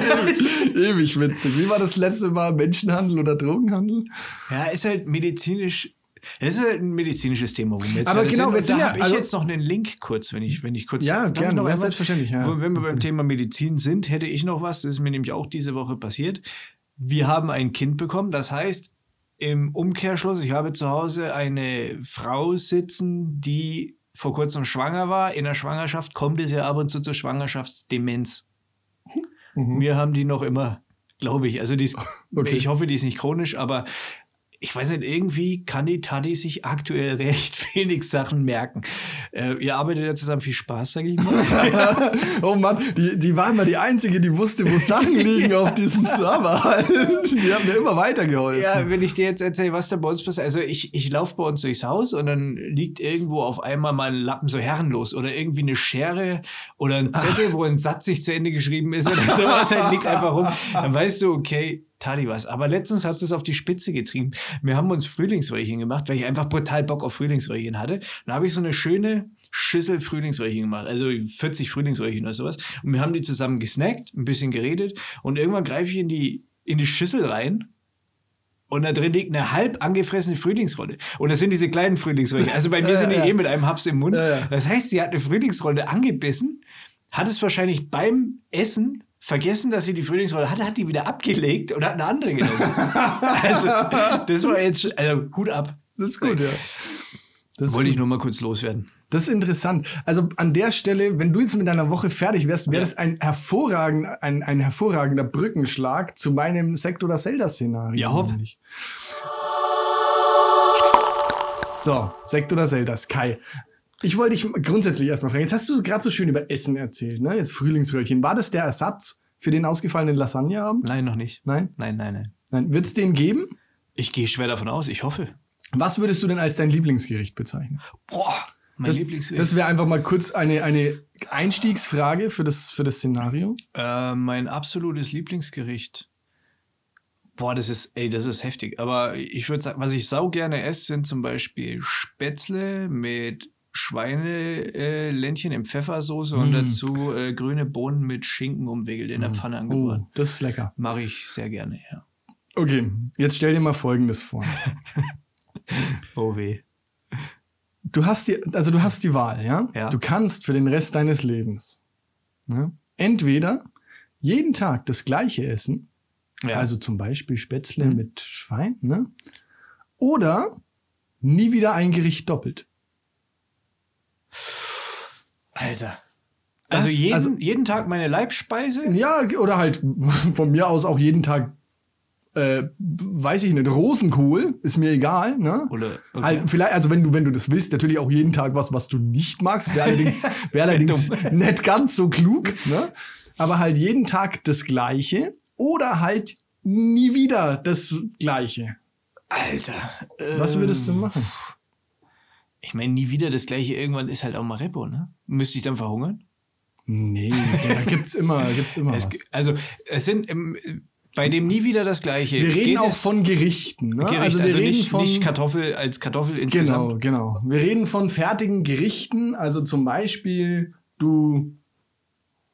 ewig, witzig. Wie war das letzte Mal Menschenhandel oder Drogenhandel? Ja, ist halt medizinisch. Es ist halt ein medizinisches Thema, wo wir jetzt Aber genau, sind. wir Und sind da ja- habe ich also- jetzt noch einen Link kurz, wenn ich, wenn ich kurz. Ja, gerne, noch ja, selbstverständlich, ja. Wo- Wenn wir beim Thema Medizin sind, hätte ich noch was. Das ist mir nämlich auch diese Woche passiert. Wir haben ein Kind bekommen. Das heißt, im Umkehrschluss, ich habe zu Hause eine Frau sitzen, die vor kurzem schwanger war. In der Schwangerschaft kommt es ja ab und zu zur Schwangerschaftsdemenz. Mhm. Wir haben die noch immer, glaube ich. Also die ist, Okay. ich hoffe, die ist nicht chronisch, aber ich weiß nicht, irgendwie kann die Tati sich aktuell recht wenig Sachen merken. Äh, ihr arbeitet ja zusammen, viel Spaß, sage ich mal. oh Mann, die, die war immer die Einzige, die wusste, wo Sachen liegen auf diesem Server. Die hat mir immer weitergeholfen. ja, wenn ich dir jetzt erzähle, was da bei uns passiert. Also ich, ich laufe bei uns durchs Haus und dann liegt irgendwo auf einmal mal ein Lappen so herrenlos oder irgendwie eine Schere oder ein Zettel, wo ein Satz nicht zu Ende geschrieben ist oder sowas, halt liegt einfach rum. Dann weißt du, okay, Tati was. Aber letztens hat es auf die Spitze getrieben. Wir haben uns Frühlingsröhrchen gemacht, weil ich einfach brutal Bock auf Frühlingsröhrchen hatte. Dann habe ich so eine schöne Schüssel Frühlingsröhrchen gemacht, also 40 Frühlingsröhrchen oder sowas. Und wir haben die zusammen gesnackt, ein bisschen geredet und irgendwann greife ich in die, in die Schüssel rein und da drin liegt eine halb angefressene Frühlingsrolle. Und das sind diese kleinen Frühlingsröhrchen. Also bei mir Ja, sind die ja. eh mit einem Haps im Mund. Ja. Das heißt, sie hat eine Frühlingsrolle angebissen, hat es wahrscheinlich beim Essen vergessen, dass sie die Frühlingsrolle hatte, hat die wieder abgelegt und hat eine andere genommen. also, das war jetzt, also Hut ab. Das ist gut, ja. Das Wollte ich nur mal kurz loswerden. Das ist interessant. Also an der Stelle, wenn du jetzt mit deiner Woche fertig wärst, wäre Ja. das ein, hervorragend, ein, ein hervorragender Brückenschlag zu meinem Sektor oder Zelda-Szenario. Ja, hopp. nämlich. So, Sektor oder Zelda, Sky. Ich wollte dich grundsätzlich erstmal fragen. Jetzt hast du gerade so schön über Essen erzählt, ne? Jetzt Frühlingsröhrchen. War das der Ersatz für den ausgefallenen Lasagneabend? Nein, noch nicht. Nein? Nein, nein, nein. Nein. Wird es den geben? Ich gehe schwer davon aus, ich hoffe. Was würdest du denn als dein Lieblingsgericht bezeichnen? Boah, mein Das, Lieblingsgericht. das wäre einfach mal kurz eine, eine Einstiegsfrage für das, für das Szenario. Äh, mein absolutes Lieblingsgericht. Boah, das ist, ey, das ist heftig. Aber ich würde sagen, was ich sau gerne esse, sind zum Beispiel Spätzle mit Schweineländchen äh, Ländchen in Pfeffersoße und Mm. dazu äh, grüne Bohnen mit Schinken umwickelt in der Pfanne Oh, angebraten. das ist lecker. Mache ich sehr gerne, ja. Okay, jetzt stell dir mal Folgendes vor. Oh weh. Du hast die, also du hast die Wahl, ja? Ja. Du kannst für den Rest deines Lebens ne, entweder jeden Tag das gleiche essen, Ja. also zum Beispiel Spätzle Mhm. mit Schwein, ne? Oder nie wieder ein Gericht doppelt. Alter. Das- Also jeden, also- jeden Tag meine Leibspeise? Ja, oder halt von mir aus auch jeden Tag, äh, weiß ich nicht, Rosenkohl, ist mir egal, ne? Oder, okay. Halt, vielleicht, also wenn du, wenn du das willst, natürlich auch jeden Tag was, was du nicht magst, wäre allerdings, wäre allerdings nicht ganz so klug, ne? Aber halt jeden Tag das Gleiche oder halt nie wieder das Gleiche. Alter. Was würdest du ähm, machen? Ich meine, nie wieder das gleiche. Irgendwann ist halt auch mal Repo, ne? Müsste ich dann verhungern? Nee, da gibt's immer, gibt's immer Es, was. also, es sind ähm, bei dem nie wieder das gleiche. Wir reden geht auch von Gerichten, ne? Gericht, also also, wir reden nicht, von nicht Kartoffel als Kartoffel Genau, insgesamt. genau. Wir reden von fertigen Gerichten. Also zum Beispiel, du,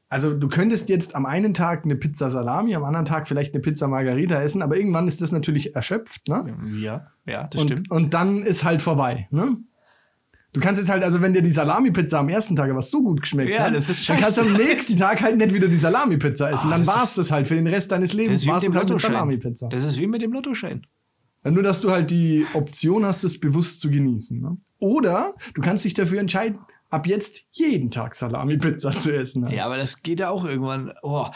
also du könntest jetzt am einen Tag eine Pizza Salami, am anderen Tag vielleicht eine Pizza Margarita essen, aber irgendwann ist das natürlich erschöpft, ne? Ja, ja, das stimmt. Und, und dann ist halt vorbei, ne? Du kannst jetzt halt, also wenn dir die Salami-Pizza am ersten Tag was so gut geschmeckt Ja, hat, das ist dann kannst du am nächsten Tag halt nicht wieder die Salami-Pizza essen. Ah, dann war's das halt für den Rest deines Lebens. War's dem das halt mit. Salami-Pizza. Das ist wie mit dem Lottoschein. Nur, dass du halt die Option hast, es bewusst zu genießen. Ne? Oder du kannst dich dafür entscheiden, ab jetzt jeden Tag Salami-Pizza zu essen. Ne? Ja, aber das geht ja auch irgendwann. Oh.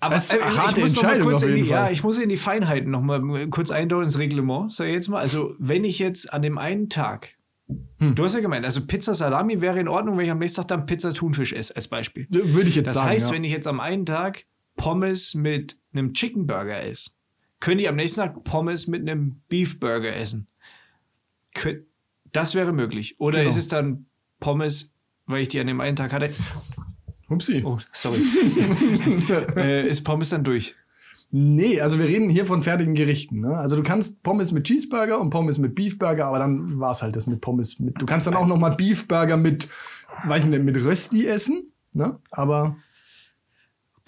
Aber Das ist eine äh, harte ich muss Entscheidung kurz auf in die, ja, ich muss in die Feinheiten noch mal kurz eintauchen ins Reglement, sag ich jetzt mal. Also, wenn ich jetzt an dem einen Tag, Hm. du hast ja gemeint, also Pizza Salami wäre in Ordnung, wenn ich am nächsten Tag dann Pizza Thunfisch esse, als Beispiel. Würde ich jetzt Das sagen. heißt, ja. wenn ich jetzt am einen Tag Pommes mit einem Chicken Burger esse, könnte ich am nächsten Tag Pommes mit einem Beef Burger essen. Das wäre möglich. Oder Genau. ist es dann Pommes, weil ich die an dem einen Tag hatte? Upsi. Oh, sorry. äh, ist Pommes dann durch? Nee, also wir reden hier von fertigen Gerichten. Ne? Also du kannst Pommes mit Cheeseburger und Pommes mit Beefburger, aber dann war's halt das mit Pommes mit. Du kannst dann auch noch mal Beefburger mit, weiß ich nicht, mit Rösti essen. Ne? Aber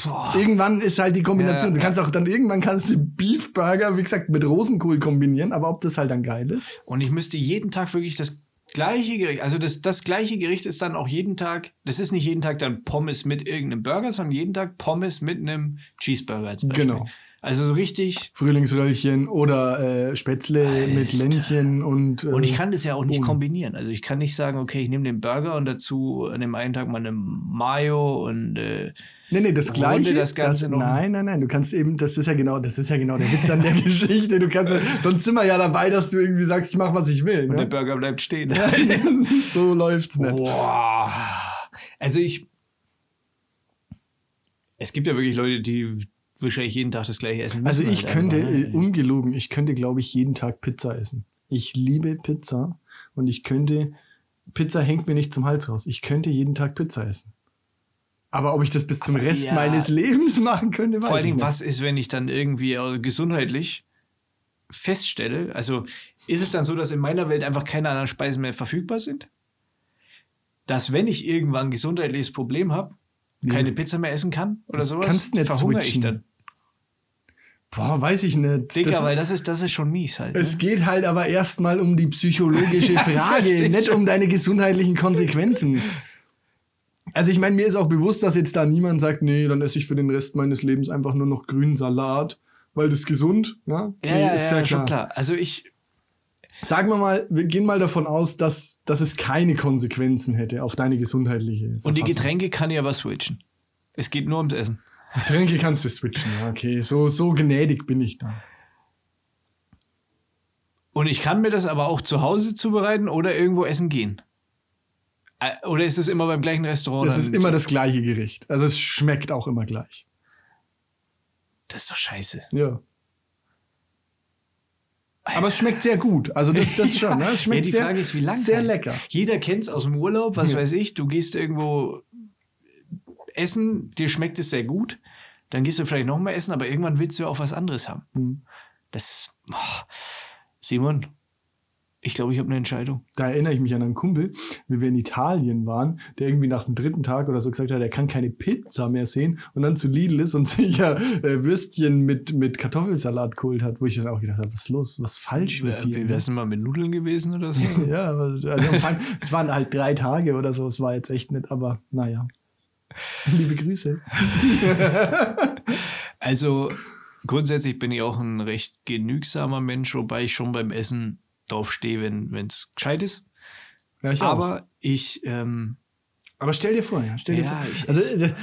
Boah. irgendwann ist halt die Kombination. Ja, du ja. kannst auch dann irgendwann kannst du Beefburger, wie gesagt, mit Rosenkohl kombinieren. Aber ob das halt dann geil ist? Und ich müsste jeden Tag wirklich das gleiche Gericht, also das, das gleiche Gericht ist dann auch jeden Tag, das ist nicht jeden Tag dann Pommes mit irgendeinem Burger, sondern jeden Tag Pommes mit einem Cheeseburger als Beispiel. Genau. Also so richtig. Frühlingsröllchen oder äh, Spätzle mit Ländchen und. Äh, Und ich kann das ja auch nicht Bohnen. kombinieren. Also ich kann nicht sagen, okay, ich nehme den Burger und dazu an dem einen Tag mal eine Mayo und äh, Nee, nee, das gleiche. das noch. Nein, nein, nein. Du kannst eben, das ist ja genau, das ist ja genau der Witz an der Geschichte. Du kannst ja, sonst sind wir ja dabei, dass du irgendwie sagst, ich mach, was ich will. und der Ne? Burger bleibt stehen. so läuft's nicht. Boah. Also ich. Es gibt ja wirklich Leute, die wahrscheinlich jeden Tag das gleiche essen. Also ich halt könnte, einfach, ne? ungelogen, ich könnte, glaube ich, jeden Tag Pizza essen. Ich liebe Pizza und ich könnte, Pizza hängt mir nicht zum Hals raus. Ich könnte jeden Tag Pizza essen. Aber ob ich das bis zum Rest ja. meines Lebens machen könnte, weiß Vor ich nicht. was ist, wenn ich dann irgendwie äh, gesundheitlich feststelle? Also ist es dann so, dass in meiner Welt einfach keine anderen Speisen mehr verfügbar sind? Dass wenn ich irgendwann ein gesundheitliches Problem habe, keine Pizza mehr essen kann oder sowas, kannst nicht verhungere ich switchen. dann. Boah, weiß ich nicht. Digga, Das- weil das ist, das ist schon mies halt. Es Ne? geht halt aber erstmal um die psychologische Frage, nicht um deine gesundheitlichen Konsequenzen. Also ich meine, mir ist auch bewusst, dass jetzt da niemand sagt, nee, dann esse ich für den Rest meines Lebens einfach nur noch grünen Salat, weil das ist gesund. Ja, Ja, Nee, ja, ist ja, schon klar. Also ich, Sagen wir mal, wir gehen mal davon aus, dass, dass es keine Konsequenzen hätte auf deine gesundheitliche und die Verfassung. Getränke kann ich aber switchen. Es geht nur ums Essen. Getränke kannst du switchen, ja, okay. So, so gnädig bin ich da. Und ich kann mir das aber auch zu Hause zubereiten oder irgendwo essen gehen. Äh, Oder ist es immer beim gleichen Restaurant? Das ist immer das gleiche Gericht. Also es schmeckt auch immer gleich. Das ist doch scheiße. Ja. Aber es schmeckt sehr gut. Also das, das schon. Ne? Es schmeckt ja, die sehr, Frage ist, wie lange? sehr lecker. Jeder kennt es aus dem Urlaub, was Ja. weiß ich. Du gehst irgendwo essen, dir schmeckt es sehr gut. Dann gehst du vielleicht noch mal essen, aber irgendwann willst du ja auch was anderes haben. Mhm. Das, oh. Simon, ich glaube, ich habe eine Entscheidung. Da erinnere ich mich an einen Kumpel, wie wir in Italien waren, der irgendwie nach dem dritten Tag oder so gesagt hat, er kann keine Pizza mehr sehen und dann zu Lidl ist und sich ja äh, Würstchen mit, mit Kartoffelsalat geholt hat, wo ich dann auch gedacht habe, was ist los? Was falsch mit dir? Ne? wäre es denn mal mit Nudeln gewesen oder so? Ja, also Anfang, es waren halt drei Tage oder so, es war jetzt echt nicht, aber naja. Liebe Grüße. Also grundsätzlich bin ich auch ein recht genügsamer Mensch, wobei ich schon beim Essen drauf stehe, wenn es gescheit ist. Ja, ich auch. Aber ich, ähm, Aber stell dir vor, ja, stell dir Ja, vor. ich- Also, äh,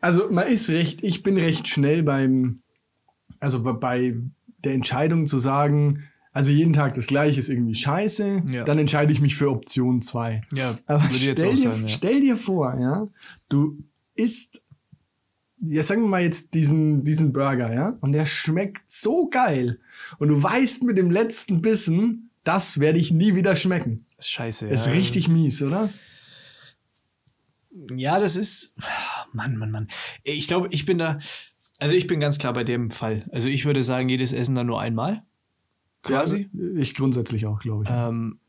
also man ist recht, ich bin recht schnell beim, also bei- der Entscheidung zu sagen, also jeden Tag das gleiche ist irgendwie scheiße, Ja. dann entscheide ich mich für Option 2. ja, Aber stell auch dir, sagen, ja. stell dir vor, ja, du isst, ja, sagen wir mal jetzt diesen, diesen Burger, ja, und der schmeckt so geil. Und du weißt mit dem letzten Bissen, das werde ich nie wieder schmecken. Scheiße. Ist ja. richtig mies, oder? Ja, das ist. Mann, Mann, Mann. Ich glaube, ich bin da. Also ich bin ganz klar bei dem Fall. Also ich würde sagen, jedes Essen dann nur einmal. Quasi. Ja, ich grundsätzlich auch, glaube ich. Ähm,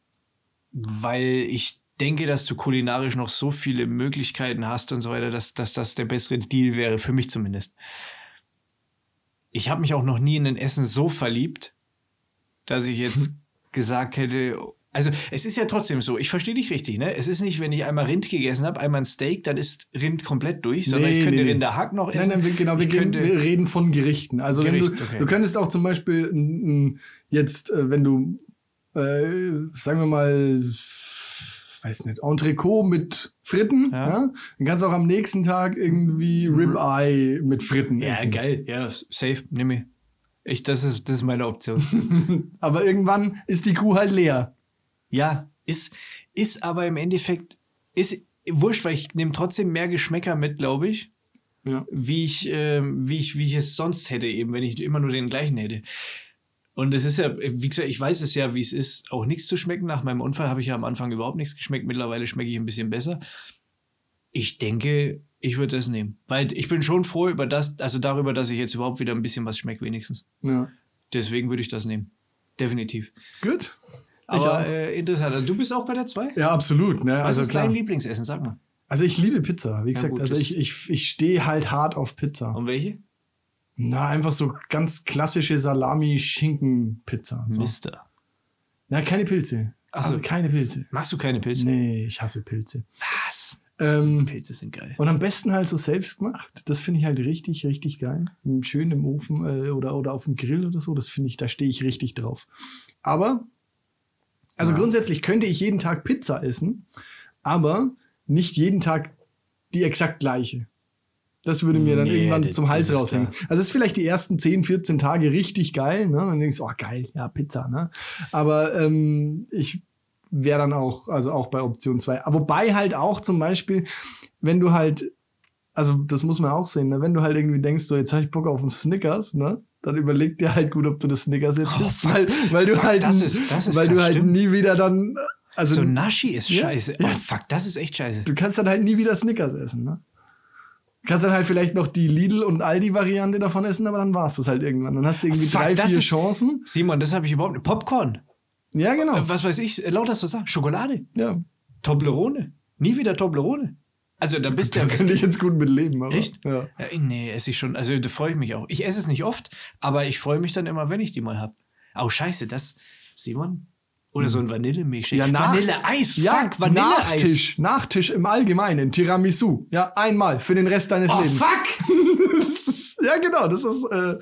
weil ich denke, dass du kulinarisch noch so viele Möglichkeiten hast und so weiter, dass, dass das der bessere Deal wäre, für mich zumindest. Ich habe mich auch noch nie in ein Essen so verliebt, dass ich jetzt gesagt hätte, also es ist ja trotzdem so, ich verstehe dich richtig, ne? Es ist nicht, wenn ich einmal Rind gegessen habe, einmal ein Steak, dann ist Rind komplett durch, sondern Nee, ich könnte nee. Rinderhack noch essen. Nein, nein, genau, wir, gehen, wir reden von Gerichten. Also wenn Gericht, du, okay. du könntest auch zum Beispiel jetzt, äh, wenn du, äh, sagen wir mal, weiß nicht, Entrecot mit Fritten, Ja. ja. Dann kannst du auch am nächsten Tag irgendwie Ribeye mit Fritten Ja, essen. geil. Ja, safe. Nimm ich. Ich, das, ist, das ist meine Option. Aber irgendwann ist die Kuh halt leer. ja, ist, ist aber im Endeffekt, ist wurscht, weil ich nehme trotzdem mehr Geschmäcker mit, glaube ich, Ja. wie ich, ähm, wie ich, wie ich es sonst hätte, eben, wenn ich immer nur den gleichen hätte. Und es ist ja, wie gesagt, ich weiß es ja, wie es ist, auch nichts zu schmecken. Nach meinem Unfall habe ich ja am Anfang überhaupt nichts geschmeckt. Mittlerweile schmecke ich ein bisschen besser. Ich denke, ich würde das nehmen. Weil ich bin schon froh über das, also darüber, dass ich jetzt überhaupt wieder ein bisschen was schmeckt, wenigstens. Ja. Deswegen würde ich das nehmen. Definitiv. Gut. Aber äh, interessant. Also, du bist auch bei der 2? Ja, absolut. Ne? Was Also, ist klar. dein Lieblingsessen? Sag mal. also ich liebe Pizza, wie gesagt. gut, also ich, ich, ich stehe halt hart auf Pizza. Und welche? Na, einfach so ganz klassische Salami-Schinken-Pizza. So. Mister. Na, keine Pilze. Ach so. Aber keine Pilze. Magst du keine Pilze? Nee, ich hasse Pilze. Was? Ähm, Pilze sind geil. und am besten halt so selbst gemacht. Das finde ich halt richtig, richtig geil. Schön im Ofen äh, oder, oder auf dem Grill oder so. Das finde ich, da stehe ich richtig drauf. Aber, also Ja. grundsätzlich könnte ich jeden Tag Pizza essen, aber nicht jeden Tag die exakt gleiche. Das würde mir dann Nee, irgendwann zum Hals raushängen. Also es ist vielleicht die ersten 10, 14 Tage richtig geil, ne? Und dann denkst du, oh geil, ja, Pizza, ne? Aber ähm, ich wäre dann auch, also auch bei Option 2. Wobei halt auch zum Beispiel, wenn du halt, also das muss man auch sehen, ne? wenn du halt irgendwie denkst, so jetzt habe ich Bock auf einen Snickers, ne? Dann überleg dir halt gut, ob du das Snickers jetzt Oh, isst, weil, weil du halt, Das ist- das ist weil du halt stimmt. nie wieder dann, also so Naschi ist Ja, scheiße. ja. Oh, fuck, das ist echt scheiße. du kannst dann halt nie wieder Snickers essen, ne? Du kannst dann halt vielleicht noch die Lidl- und Aldi-Variante davon essen, aber dann war's das halt irgendwann. Dann hast du irgendwie Fuck, drei, vier ist- Chancen. Simon, das habe ich überhaupt nicht. Popcorn. Ja, genau. Äh, Was weiß ich, äh, lauter so sagen. Schokolade. Ja. Toblerone. Nie wieder Toblerone. Also da bist du Da ja. könnte ich jetzt gut mit leben, aber. Echt? Ja. Ja, nee, esse ich schon. Also da freue ich mich auch. Ich esse es nicht oft, aber ich freue mich dann immer, wenn ich die mal hab. Oh, scheiße, das, Simon? Oder so ein Vanillemilchshake. Ja, nach- Vanilleeis, Ja, fuck, Vanilleeis. Nachtisch. Nachtisch im Allgemeinen. Tiramisu. Ja, einmal für den Rest deines Oh, Lebens. fuck! ja, genau. Das ist. Äh,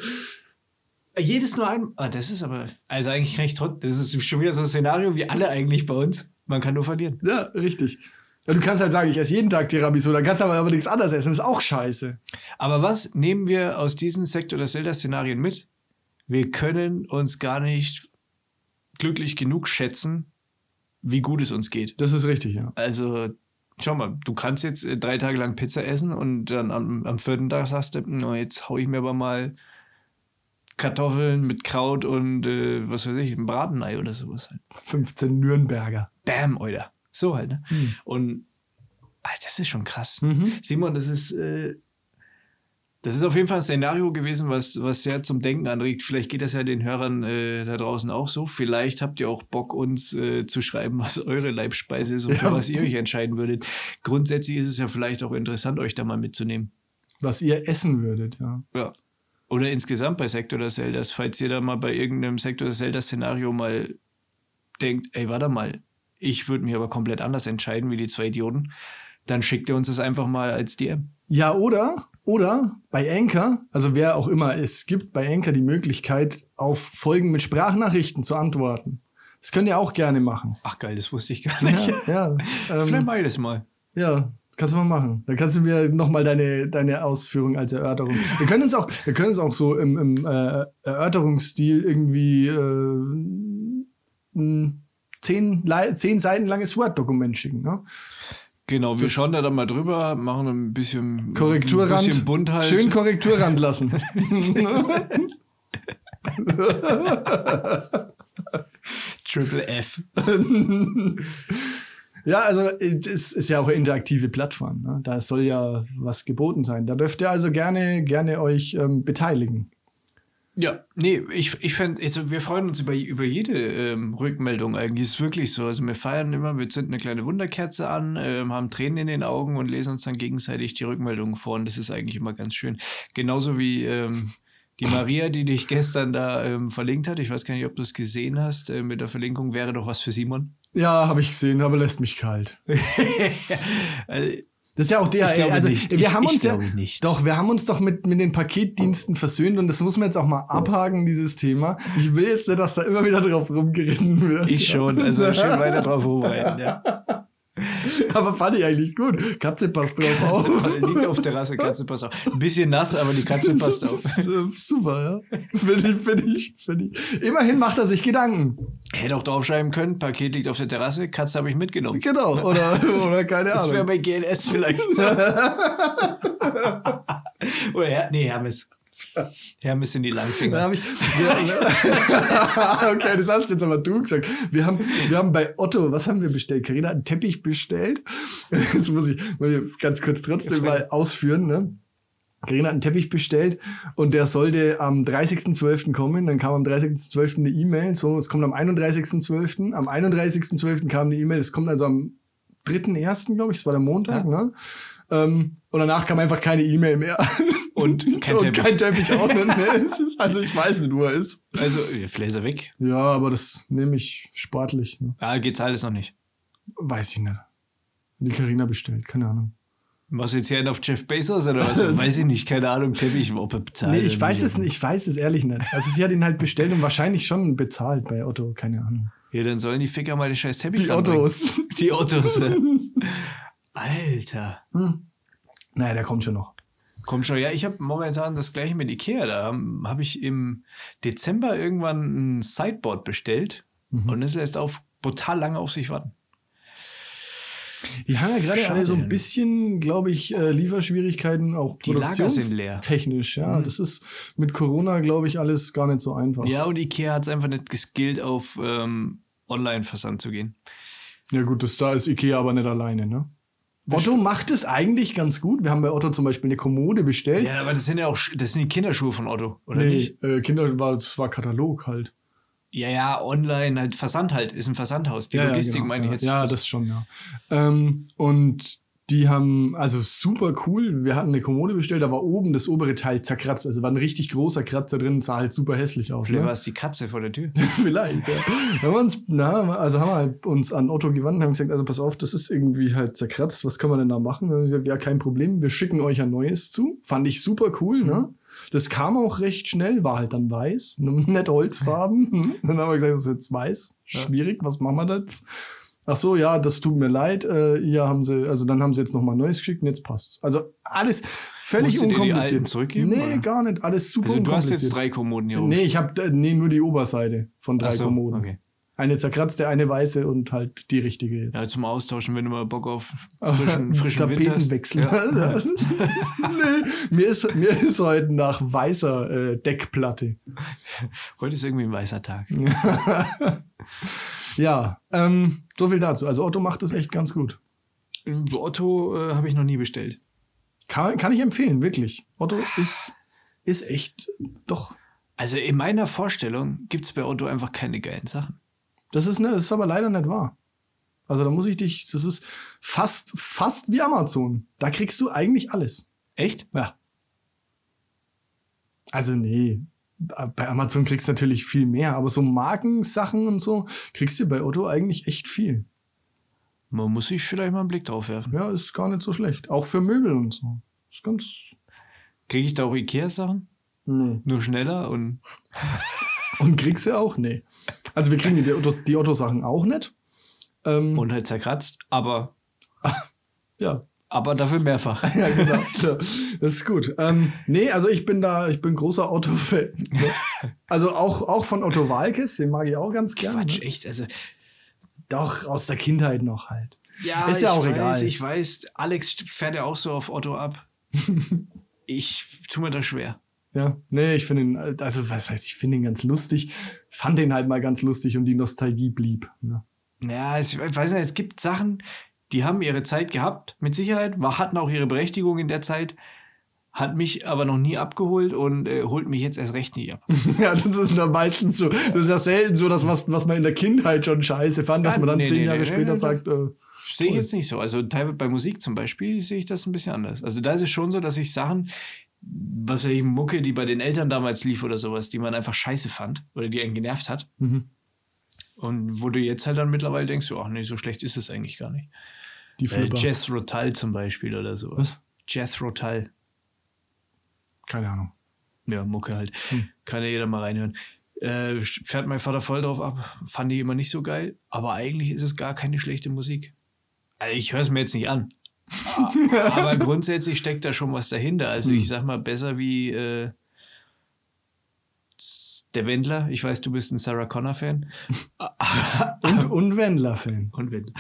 Jedes nur ein. Ah, das ist aber. Also eigentlich kann ich trotzdem. Das ist schon wieder so ein Szenario wie alle eigentlich bei uns. Man kann nur verlieren. ja, richtig. Ja, du kannst halt sagen, ich esse jeden Tag Tiramisu, dann kannst du aber, aber nichts anderes essen. Das ist auch scheiße. Aber was nehmen wir aus diesen Sekt- oder Zelda-Szenarien mit? Wir können uns gar nicht glücklich genug schätzen, wie gut es uns geht. Das ist richtig, ja. Also, schau mal, du kannst jetzt äh, drei Tage lang Pizza essen und dann am, am vierten Tag sagst du, no, jetzt hau ich mir aber mal Kartoffeln mit Kraut und äh, was weiß ich, ein Bratenei oder sowas halt. 15 Nürnberger. Bam, Alter. So halt, ne? Hm. Und ah, das ist schon krass. Mhm. Simon, das ist, äh, das ist auf jeden Fall ein Szenario gewesen, was, was sehr zum Denken anregt. Vielleicht geht das ja den Hörern äh, da draußen auch so. Vielleicht habt ihr auch Bock, uns äh, zu schreiben, was eure Leibspeise ist und für Ja. was ihr euch entscheiden würdet. Grundsätzlich ist es ja vielleicht auch interessant, euch da mal mitzunehmen. Was ihr essen würdet, ja. Ja. Oder insgesamt bei Sektor der Zeldas, falls ihr da mal bei irgendeinem Sektor der Zelda-Szenario mal denkt, ey, warte mal, ich würde mich aber komplett anders entscheiden wie die zwei Idioten, dann schickt ihr uns das einfach mal als DM. Ja, oder, oder bei Anchor, also wer auch immer, es gibt bei Anchor die Möglichkeit, auf Folgen mit Sprachnachrichten zu antworten. Das könnt ihr auch gerne machen. Ach geil, das wusste ich gar nicht. Ja, ja, Vielleicht ähm, ich das mal. ja, kannst du mal machen. Dann kannst du mir nochmal deine, deine Ausführung als Erörterung. Wir können uns auch, wir können uns auch so im, im äh, Erörterungsstil irgendwie äh, ein zehn, zehn Seiten langes Word-Dokument schicken. Ne? Genau, wir schauen da dann mal drüber, machen ein bisschen Korrekturrand. Ein bisschen bunt halt. Schön Korrekturrand lassen. Triple F. Ja, also es ist ja auch eine interaktive Plattform. Ne? Da soll ja was geboten sein. Da dürft ihr also gerne, gerne euch ähm, beteiligen. Ja, nee, ich, ich fände, also wir freuen uns über, über jede ähm, Rückmeldung eigentlich. Ist wirklich so. Also wir feiern immer, wir zünden eine kleine Wunderkerze an, ähm, haben Tränen in den Augen und lesen uns dann gegenseitig die Rückmeldungen vor. Und das ist eigentlich immer ganz schön. Genauso wie ähm, die Maria, die dich gestern da ähm, verlinkt hat. Ich weiß gar nicht, ob du es gesehen hast. Äh, mit der Verlinkung wäre doch was für Simon. Ja, habe ich gesehen, aber lässt mich kalt. Also, Das ist ja auch DHL. Also nicht. wir Ich- haben uns ja nicht. doch, wir haben uns doch mit, mit den Paketdiensten versöhnt und das muss man jetzt auch mal abhaken, dieses Thema. Ich will jetzt dass da immer wieder drauf rumgeritten wird. ich schon. Also schön weiter drauf rumreiten. Ja. aber fand ich eigentlich gut. Katze passt drauf auf. Liegt auf der Terrasse, Katze passt auf. Ein bisschen nass, aber die Katze passt auf. Äh, Super, ja. Finde ich, finde ich, finde ich. Immerhin macht er sich Gedanken. Hätte auch draufschreiben können, Paket liegt auf der Terrasse, Katze habe ich mitgenommen. Genau. Oder, oder keine Das wäre Ahnung. bei GLS vielleicht. Oder Her nee, Hermes. Hermes sind die Da Langfinger. habe ich. Wir, okay, das hast jetzt aber du gesagt. Wir haben, wir haben bei Otto, was haben wir bestellt? Carina hat einen Teppich bestellt. Jetzt muss ich mal ganz kurz trotzdem mal ausführen, ne? Carina hat einen Teppich bestellt und der sollte am 30.12. kommen. Dann kam am 30.12. eine E-Mail. So, es kommt am 31.12. Am 31.12. kam eine E-Mail. Es kommt also am 3.1., glaube ich, es war der Montag, Ja. ne? Ähm, und danach kam einfach keine E-Mail mehr. Und kein und Teppich. kein Teppich auch nicht. Ne? Also ich weiß nicht, wo er ist. Also, äh, vielleicht ist er weg. Ja, aber das nehme ich sportlich. Ne? Ja, geht's alles noch nicht. Weiß ich nicht. Die Carina bestellt, keine Ahnung. Was jetzt hier auf Jeff Bezos oder was? Weiß ich nicht, keine Ahnung, Teppich, ob er bezahlt. Nee, ich weiß es nicht, ich weiß es ehrlich nicht. Also sie hat ihn halt bestellt und wahrscheinlich schon bezahlt bei Otto, keine Ahnung. Ja, dann sollen die Ficker mal den scheiß Teppich Die. Ottos. Die Ottos. Alter. Hm. Naja, der kommt schon noch. Komm schon, ja, ich habe momentan das gleiche mit Ikea. Da habe ich im Dezember irgendwann ein Sideboard bestellt Mhm. und es lässt auf brutal lange auf sich warten. Die haben ja gerade alle so ein bisschen, glaube ich, äh, Lieferschwierigkeiten, auch Die Lager sind leer. technisch. Ja, Mhm. das ist mit Corona, glaube ich, alles gar nicht so einfach. Ja, und Ikea hat es einfach nicht geskillt, auf ähm, Online-Versand zu gehen. Ja gut, das, da ist Ikea aber nicht alleine, ne? Otto macht es eigentlich ganz gut. Wir haben bei Otto zum Beispiel eine Kommode bestellt. Ja, aber das sind ja auch das sind die Kinderschuhe von Otto, oder nee, nicht? äh, Kinder war, das war Katalog halt. Ja, ja, online, halt Versand halt, ist ein Versandhaus. Die ja, Logistik ja, genau, meine ich ja. jetzt. Ja, das schon, ja. Ähm, und die haben, also super cool. Wir hatten eine Kommode bestellt, da war oben das obere Teil zerkratzt. Also war ein richtig großer Kratzer drin, sah halt super hässlich aus. Vielleicht Ne? war es die Katze vor der Tür. Vielleicht, ja. Haben wir uns, na, also haben wir halt uns an Otto gewandt und haben gesagt, also pass auf, das ist irgendwie halt zerkratzt, was können wir denn da machen? Wir, ja, kein Problem, wir schicken euch ein neues zu. Fand ich super cool, ne? Das kam auch recht schnell, war halt dann weiß, nicht Holzfarben. Hm. Dann haben wir gesagt, das ist jetzt weiß. Schwierig, was machen wir da jetzt? Ach so, ja, das tut mir leid. Äh, hier haben sie, also dann haben sie jetzt nochmal neues geschickt und jetzt passt's. Also alles völlig Musstet ihr die unkompliziert. alten zurückgeben, Nee, oder? gar nicht. Alles super Also du hast unkompliziert. jetzt drei Kommoden hier oben. Nee, ich habe nee, nur die Oberseite von drei so, Kommoden. okay. Eine zerkratzte, eine weiße und halt die richtige jetzt. Ja, zum Austauschen, wenn du mal Bock auf frischen, frischen. Tapetenwechsel. Ja. nee, mir ist, mir ist heute nach weißer äh, Deckplatte. Heute ist irgendwie ein weißer Tag. Ja, ähm, so viel dazu. Also Otto macht das echt ganz gut. Otto äh, habe ich noch nie bestellt. Kann, kann ich empfehlen, wirklich. Otto ist, ist echt, doch. Also in meiner Vorstellung gibt es bei Otto einfach keine geilen Sachen. Das ist, ne, das ist aber leider nicht wahr. Also da muss ich dich, das ist fast, fast wie Amazon. Da kriegst du eigentlich alles. Echt? Ja. Also nee, bei Amazon kriegst du natürlich viel mehr, aber so Markensachen und so kriegst du bei Otto eigentlich echt viel. Man muss sich vielleicht mal einen Blick drauf werfen. Ja, ist gar nicht so schlecht. Auch für Möbel und so. Ist ganz. Kriege ich da auch Ikea-Sachen? Nee. Nur schneller und Und kriegst du auch? Nee. Also wir kriegen die Ottos, die Otto-Sachen auch nicht. Ähm, und halt zerkratzt, aber, ja. Aber dafür mehrfach. Ja, genau. Das ist gut. Ähm, nee, also ich bin da, ich bin großer Otto-Fan. Also auch, auch von Otto Walkes, den mag ich auch ganz gerne. Quatsch, Ne? echt. Also, Doch, aus der Kindheit noch halt. ja, Ist ja ich auch weiß, egal. Ich weiß, Alex fährt ja auch so auf Otto ab. ich tue mir das schwer. Ja, nee, ich finde ihn, also was heißt, ich finde ihn ganz lustig. Fand ihn halt mal ganz lustig und die Nostalgie blieb. Ne? Ja, ich weiß nicht, es gibt Sachen, die haben ihre Zeit gehabt, mit Sicherheit, war, hatten auch ihre Berechtigung in der Zeit, hat mich aber noch nie abgeholt und äh, holt mich jetzt erst recht nie ab. Ja, das ist dann meistens so. Das ist ja selten so, dass was, was man in der Kindheit schon scheiße fand, dass Ja, man dann nee, zehn nee, Jahre nee, später sagt, äh, Sehe ich jetzt nicht so. Also teilweise bei Musik zum Beispiel sehe ich das ein bisschen anders. Also da ist es schon so, dass ich Sachen, was weiß ich, Mucke, die bei den Eltern damals lief oder sowas, die man einfach scheiße fand oder die einen genervt hat. mhm. Und wo du jetzt halt dann mittlerweile denkst, ach nee, so schlecht ist es eigentlich gar nicht. die Äh. Jazz Rotal zum Beispiel oder sowas. Was? Jazz Rotal. Keine Ahnung. Ja, Mucke halt. Hm. Kann ja jeder mal reinhören. Äh, fährt mein Vater voll drauf ab. Fand ich immer nicht so geil. Aber eigentlich ist es gar keine schlechte Musik. Also ich höre es mir jetzt nicht an. Aber grundsätzlich steckt da schon was dahinter. Also Hm. ich sag mal, besser wie äh, der Wendler. Ich weiß, du bist ein Sarah Connor-Fan. Und, und Wendler-Fan. Und Wendler.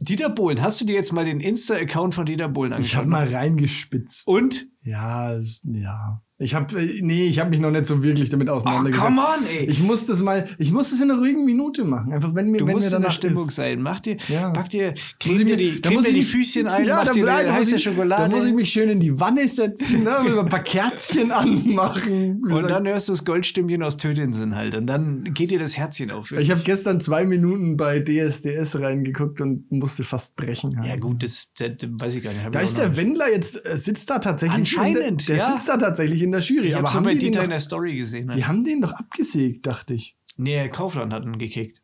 Dieter Bohlen, hast du dir jetzt mal den Insta-Account von Dieter Bohlen Ich angeschaut? habe mal reingespitzt. Und? Ja, ja. Ich habe nee, ich habe mich noch nicht so wirklich damit Ach, auseinandergesetzt. come on, ey. Ich muss das mal, ich muss das in einer ruhigen Minute machen. Einfach wenn mir, du wenn musst mir in der Stimmung ist. sein. Mach dir, Ja. pack dir, creme mir- die, da creme muss dir die Füßchen ein, ja, mach da, dir da, eine heiße ich, Schokolade. da muss ich mich schön in die Wanne setzen, ne, ein paar Kerzchen anmachen. und dann hörst du das Goldstimmchen aus Tötinsen halt. Und dann geht dir das Herzchen auf. ich habe gestern zwei Minuten bei DSDS reingeguckt und musste fast brechen. halt. ja, gut, das, das, weiß ich gar nicht. Da ist der Wendler jetzt, äh, sitzt da tatsächlich. Anscheinend, in der, der ja. sitzt da tatsächlich in der Jury. Ich aber haben bei die, Dieter doch, in der Story gesehen. die Ne? haben den doch abgesägt, dachte ich. Nee, Kaufland hat ihn gekickt.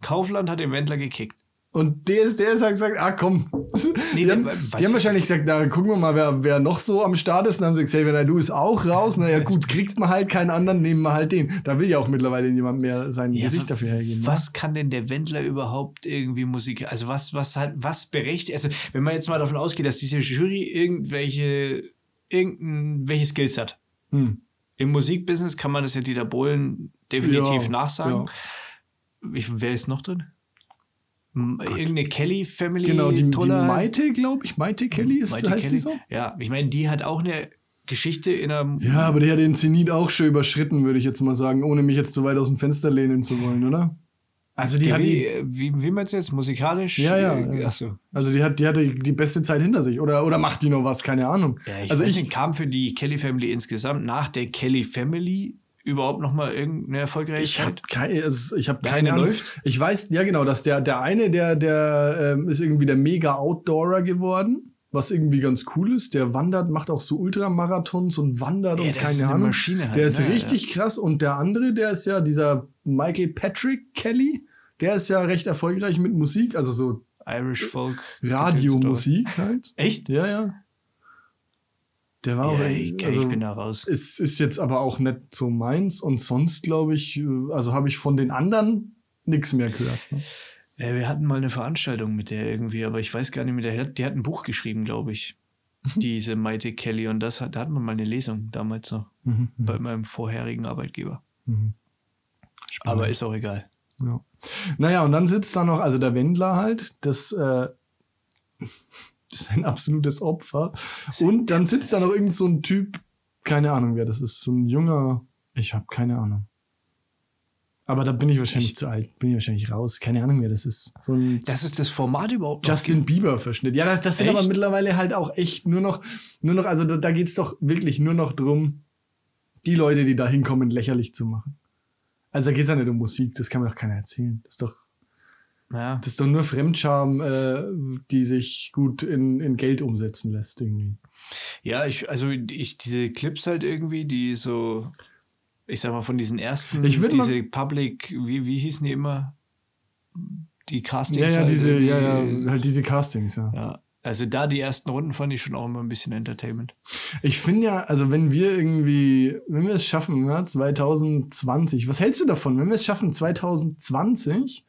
Kaufland hat den Wendler gekickt. Und DSDS hat gesagt, ah komm. Nee, die, haben, der- die haben ich- wahrscheinlich gesagt, na gucken wir mal, wer, wer noch so am Start ist. Und dann haben sie gesagt, Xavier Naidoo ist auch raus. Naja gut, kriegt man halt keinen anderen, nehmen wir halt den. Da will ja auch mittlerweile niemand mehr sein Ja, Gesicht dafür hergeben. ne? Was kann denn der Wendler überhaupt irgendwie Musik? Also was, was hat, was berechtigt? Also wenn man jetzt mal davon ausgeht, dass diese Jury irgendwelche, irgendein, welche Skills hat. Hm. Im Musikbusiness kann man das ja Dieter Bohlen definitiv Ja, nachsagen. Ich, wer ist noch drin? M- Irgendeine Kelly-Family. Genau, die, die Maite, glaube ich, Maite Kelly ist, Maite heißt Kelly. sie so? Ja, ich meine, die hat auch eine Geschichte in einer. Ja, aber der hat den Zenit auch schon überschritten, würde ich jetzt mal sagen, ohne mich jetzt zu weit aus dem Fenster lehnen zu wollen, oder? Also die hat wie, die, wie, wie meinst du jetzt? Musikalisch? Ja, ja, Äh, ja. Achso. also die hat, die hatte die beste Zeit hinter sich. Oder, oder macht die noch was? Keine Ahnung. Ja, ich also ich, kam für die Kelly Family insgesamt nach der Kelly Family überhaupt noch mal irgendeine erfolgreiche Ich habe Zeit? keine, also ich hab Der keine eine Ahnung. läuft? Ich weiß, ja genau, dass der, der eine, der, der ähm, ist irgendwie der mega Outdoorer geworden, was irgendwie ganz cool ist. Der wandert, macht auch so Ultramarathons und wandert Ja, und keine ist eine Ahnung. Maschine halt, der ist ne? richtig krass. Und der andere, der ist ja dieser Michael Patrick Kelly, der ist ja recht erfolgreich mit Musik, also so Irish Folk. Radiomusik halt. Echt? Ja, ja. Der war auch, Ja, ich, also, ich bin da raus. es ist jetzt aber auch nicht so meins und sonst glaube ich, äh, also habe ich von den anderen nichts mehr gehört. Ne? Ja, wir hatten mal eine Veranstaltung mit der irgendwie, aber ich weiß gar nicht mehr. Der hat, die hat ein Buch geschrieben, glaube ich. Diese Maite Kelly. Und das hat, da hatten wir mal eine Lesung damals noch Mhm. bei meinem vorherigen Arbeitgeber. Mhm. Aber ist auch egal. Ja. Naja, und dann sitzt da noch, also der Wendler halt, das, äh, das ist ein absolutes Opfer. Und dann sitzt da noch irgend so ein Typ, keine Ahnung, wer das ist, so ein junger, ich habe keine Ahnung. Aber da bin ich wahrscheinlich Ich- zu alt, bin ich wahrscheinlich raus, keine Ahnung, wer das ist. So ein Das ist das Format überhaupt Justin Bieber Verschnitt. Ja, das, das sind Echt? aber mittlerweile halt auch echt nur noch, nur noch, also da, da geht's doch wirklich nur noch drum, die Leute, die da hinkommen, lächerlich zu machen. Also da geht's ja nicht um Musik, das kann mir doch keiner erzählen. Das ist doch, Ja. das ist doch nur Fremdscham, äh, die sich gut in, in Geld umsetzen lässt irgendwie. Ja, ich, also ich, diese Clips halt irgendwie, die so, ich sag mal, von diesen ersten, Ich diese Public, wie, wie hießen die immer? Die Ja, Castings. ja, halt diese, ja, ja, halt diese Castings, ja. Ja, also da die ersten Runden fand ich schon auch immer ein bisschen Entertainment. Ich finde ja, also wenn wir irgendwie, wenn wir es schaffen, ja, 2020, was hältst du davon, wenn wir es schaffen, 2020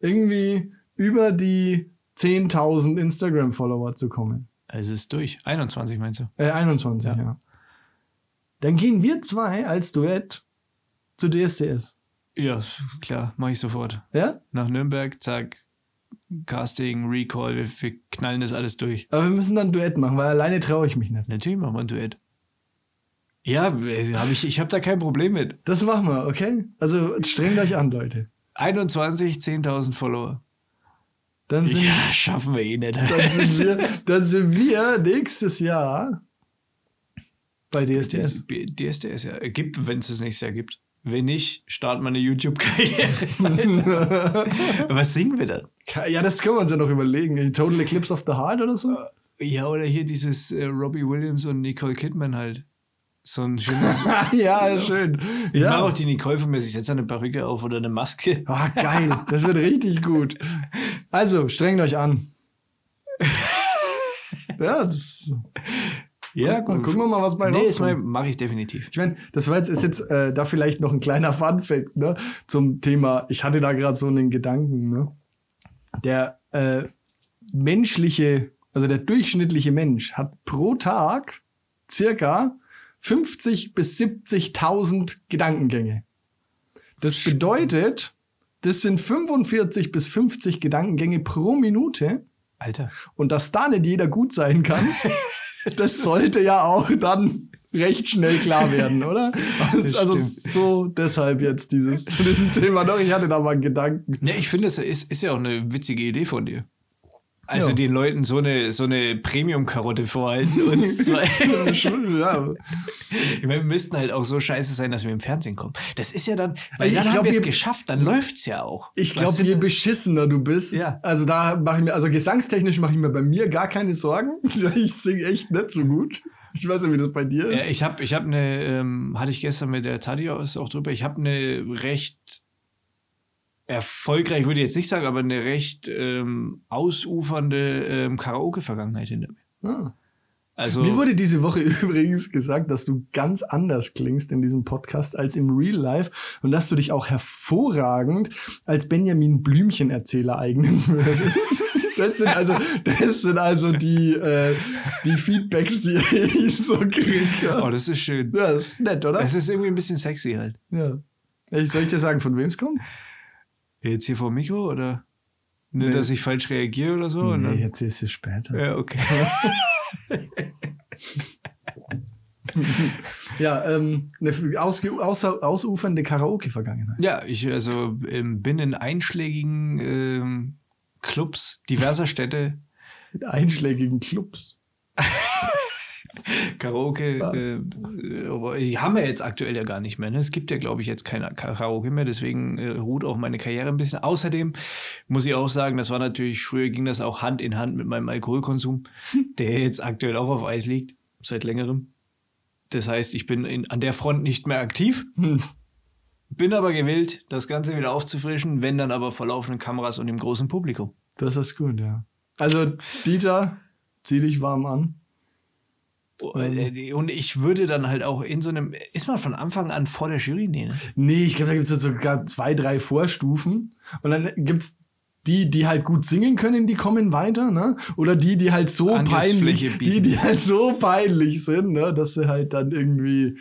irgendwie über die 10.000 Instagram-Follower zu kommen? Also es ist durch. 21 meinst du? Äh, 21, ja. Ja. Dann gehen wir zwei als Duett zu DSDS. Ja, klar, mache ich sofort. Ja? Nach Nürnberg, zack, Casting, Recall, wir, wir knallen das alles durch. Aber wir müssen dann ein Duett machen, weil alleine traue ich mich nicht. Natürlich machen wir ein Duett. Ja, äh, hab ich, ich habe da kein Problem mit. Das machen wir, okay? Also strengt euch an, Leute. 21, 10.000 Follower. Dann sind, Ja, schaffen wir eh nicht. dann sind, wir, dann sind wir nächstes Jahr bei DSDS. DSDS, ja. Gibt, wenn es es nächstes Jahr gibt. Wenn nicht, starten wir eine YouTube-Karriere. Was singen wir dann? Ja, das können wir uns ja noch überlegen. Total Eclipse of the Heart oder so? Ja, oder hier dieses äh, Robbie Williams und Nicole Kidman halt. So ein schönes. ja, schön. Ich mache Ja. auch die Nicole von mir, ich setze eine Perücke auf oder eine Maske. Ah, geil. Das wird richtig gut. Also, strengt euch an. Ja, das. Ja, Gucken, gucken wir mal, was bei Nee, ist rauskommt. mache ich definitiv. Ich meine, das war jetzt, ist jetzt äh, da vielleicht noch ein kleiner Fun-Fact ne, zum Thema. Ich hatte da gerade so einen Gedanken. Ne? Der, äh, menschliche, also der durchschnittliche Mensch hat pro Tag circa 50 bis 70.000 Gedankengänge. Das bedeutet, das sind 45 bis 50 Gedankengänge pro Minute. Alter. Und dass da nicht jeder gut sein kann, das sollte ja auch dann recht schnell klar werden, oder? Das Also, stimmt. so deshalb jetzt dieses zu diesem Thema noch. Ich hatte da mal einen Gedanken. Ja, ich finde, es ist, ist ja auch eine witzige Idee von dir. Also Ja. den Leuten so eine, so eine Premium-Karotte vorhalten und zwei. Ja, schon, ja. Ich meine, wir müssten halt auch so scheiße sein, dass wir im Fernsehen kommen. Das ist ja dann, weil Ich dann glaub, haben wir es geschafft, dann läuft's ja auch. Ich glaube, je beschissener du bist, Ja. also da mache ich mir, also gesangstechnisch mache ich mir bei mir gar keine Sorgen. Ich singe echt nicht so gut. Ich weiß nicht, wie das bei dir Ja, ist. ich habe ich hab eine, ähm, hatte ich gestern mit der Tadia auch drüber, ich habe eine recht erfolgreich, würde ich jetzt nicht sagen, aber eine recht ähm, ausufernde ähm, Karaoke-Vergangenheit hinter mir. Ah. Also, Mir wurde diese Woche übrigens gesagt, dass du ganz anders klingst in diesem Podcast als im Real Life und dass du dich auch hervorragend als Benjamin Blümchen-Erzähler eignen würdest. Das sind also, das sind also die, äh, die Feedbacks, die ich so kriege. oh, das ist schön. Ja, das ist nett, oder? Es ist irgendwie ein bisschen sexy halt. Ja. Soll ich dir sagen, von wem es kommt? Jetzt hier vor dem Mikro oder? Nicht, Nee. dass ich falsch reagiere oder so? Nee, ich erzähl's dir später. Ja, okay. Ja, ähm, eine ausge, außer, ausufernde Karaoke-Vergangenheit. Ja, ich also ähm, bin in einschlägigen ähm, Clubs diverser Städte Mit einschlägigen Clubs. Karaoke, äh, aber die haben wir jetzt aktuell ja gar nicht mehr. Ne? Es gibt ja, glaube ich, jetzt keine Karaoke mehr, deswegen äh, ruht auch meine Karriere ein bisschen. Außerdem muss ich auch sagen, das war natürlich, früher ging das auch Hand in Hand mit meinem Alkoholkonsum, der jetzt aktuell auch auf Eis liegt, seit längerem. Das heißt, ich bin in, an der Front nicht mehr aktiv, Hm. bin aber gewillt, das Ganze wieder aufzufrischen, wenn dann aber vor laufenden Kameras und im großen Publikum. Das ist gut, ja. Also, Dieter, zieh dich warm an. Äh, Und ich würde dann halt auch in so einem, ist man von Anfang an vor der Jury? Nee, ne? Nee, ich glaube, da gibt es sogar zwei, drei Vorstufen. Und dann gibt's die, die halt gut singen können, die kommen weiter, ne? Oder die, die halt so peinlich, bieten. die, die halt so peinlich sind, ne? Dass sie halt dann irgendwie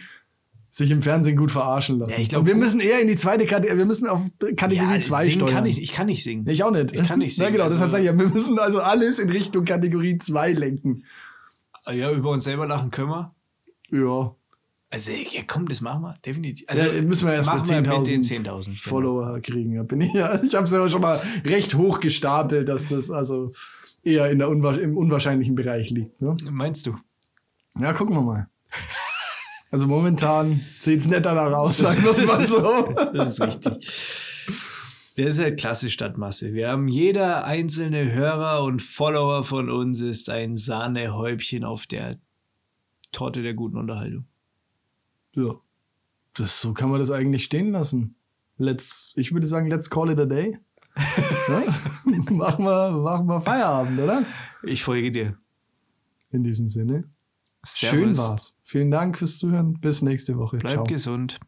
sich im Fernsehen gut verarschen lassen. Ja, ich glaub, Und wir müssen eher in die zweite Kategorie, wir müssen auf Kategorie 2 singen steuern. kann ich, ich kann nicht singen. Ich auch nicht. Ich kann nicht Ja, singen, genau, also- deshalb sage ich ja, wir müssen also alles in Richtung Kategorie 2 lenken. Ja, über uns selber lachen können wir. Ja. Also, ja, komm, das machen wir, definitiv. Also, ja, müssen wir erst mal machen wir mit den 10.000 10.000. genau. Follower kriegen. Ja, bin ich, ja, ich habe es ja schon mal recht hoch gestapelt, dass das also eher in der unwahr im unwahrscheinlichen Bereich liegt. Ne? Meinst du? Ja, gucken wir mal. Also momentan sieht's netter danach aus, sagen wir es mal so. Das ist richtig. Der ist halt klassisch Stadtmasse. Wir haben jeder einzelne Hörer und Follower von uns ist ein Sahnehäubchen auf der Torte der guten Unterhaltung. Ja. Das, so kann man das eigentlich stehen lassen. Let's, ich würde sagen, let's call it a day. machen, wir, machen wir Feierabend, oder? Ich folge dir. In diesem Sinne. Servus. Schön war's. Vielen Dank fürs Zuhören. Bis nächste Woche. Bleib Ciao. gesund.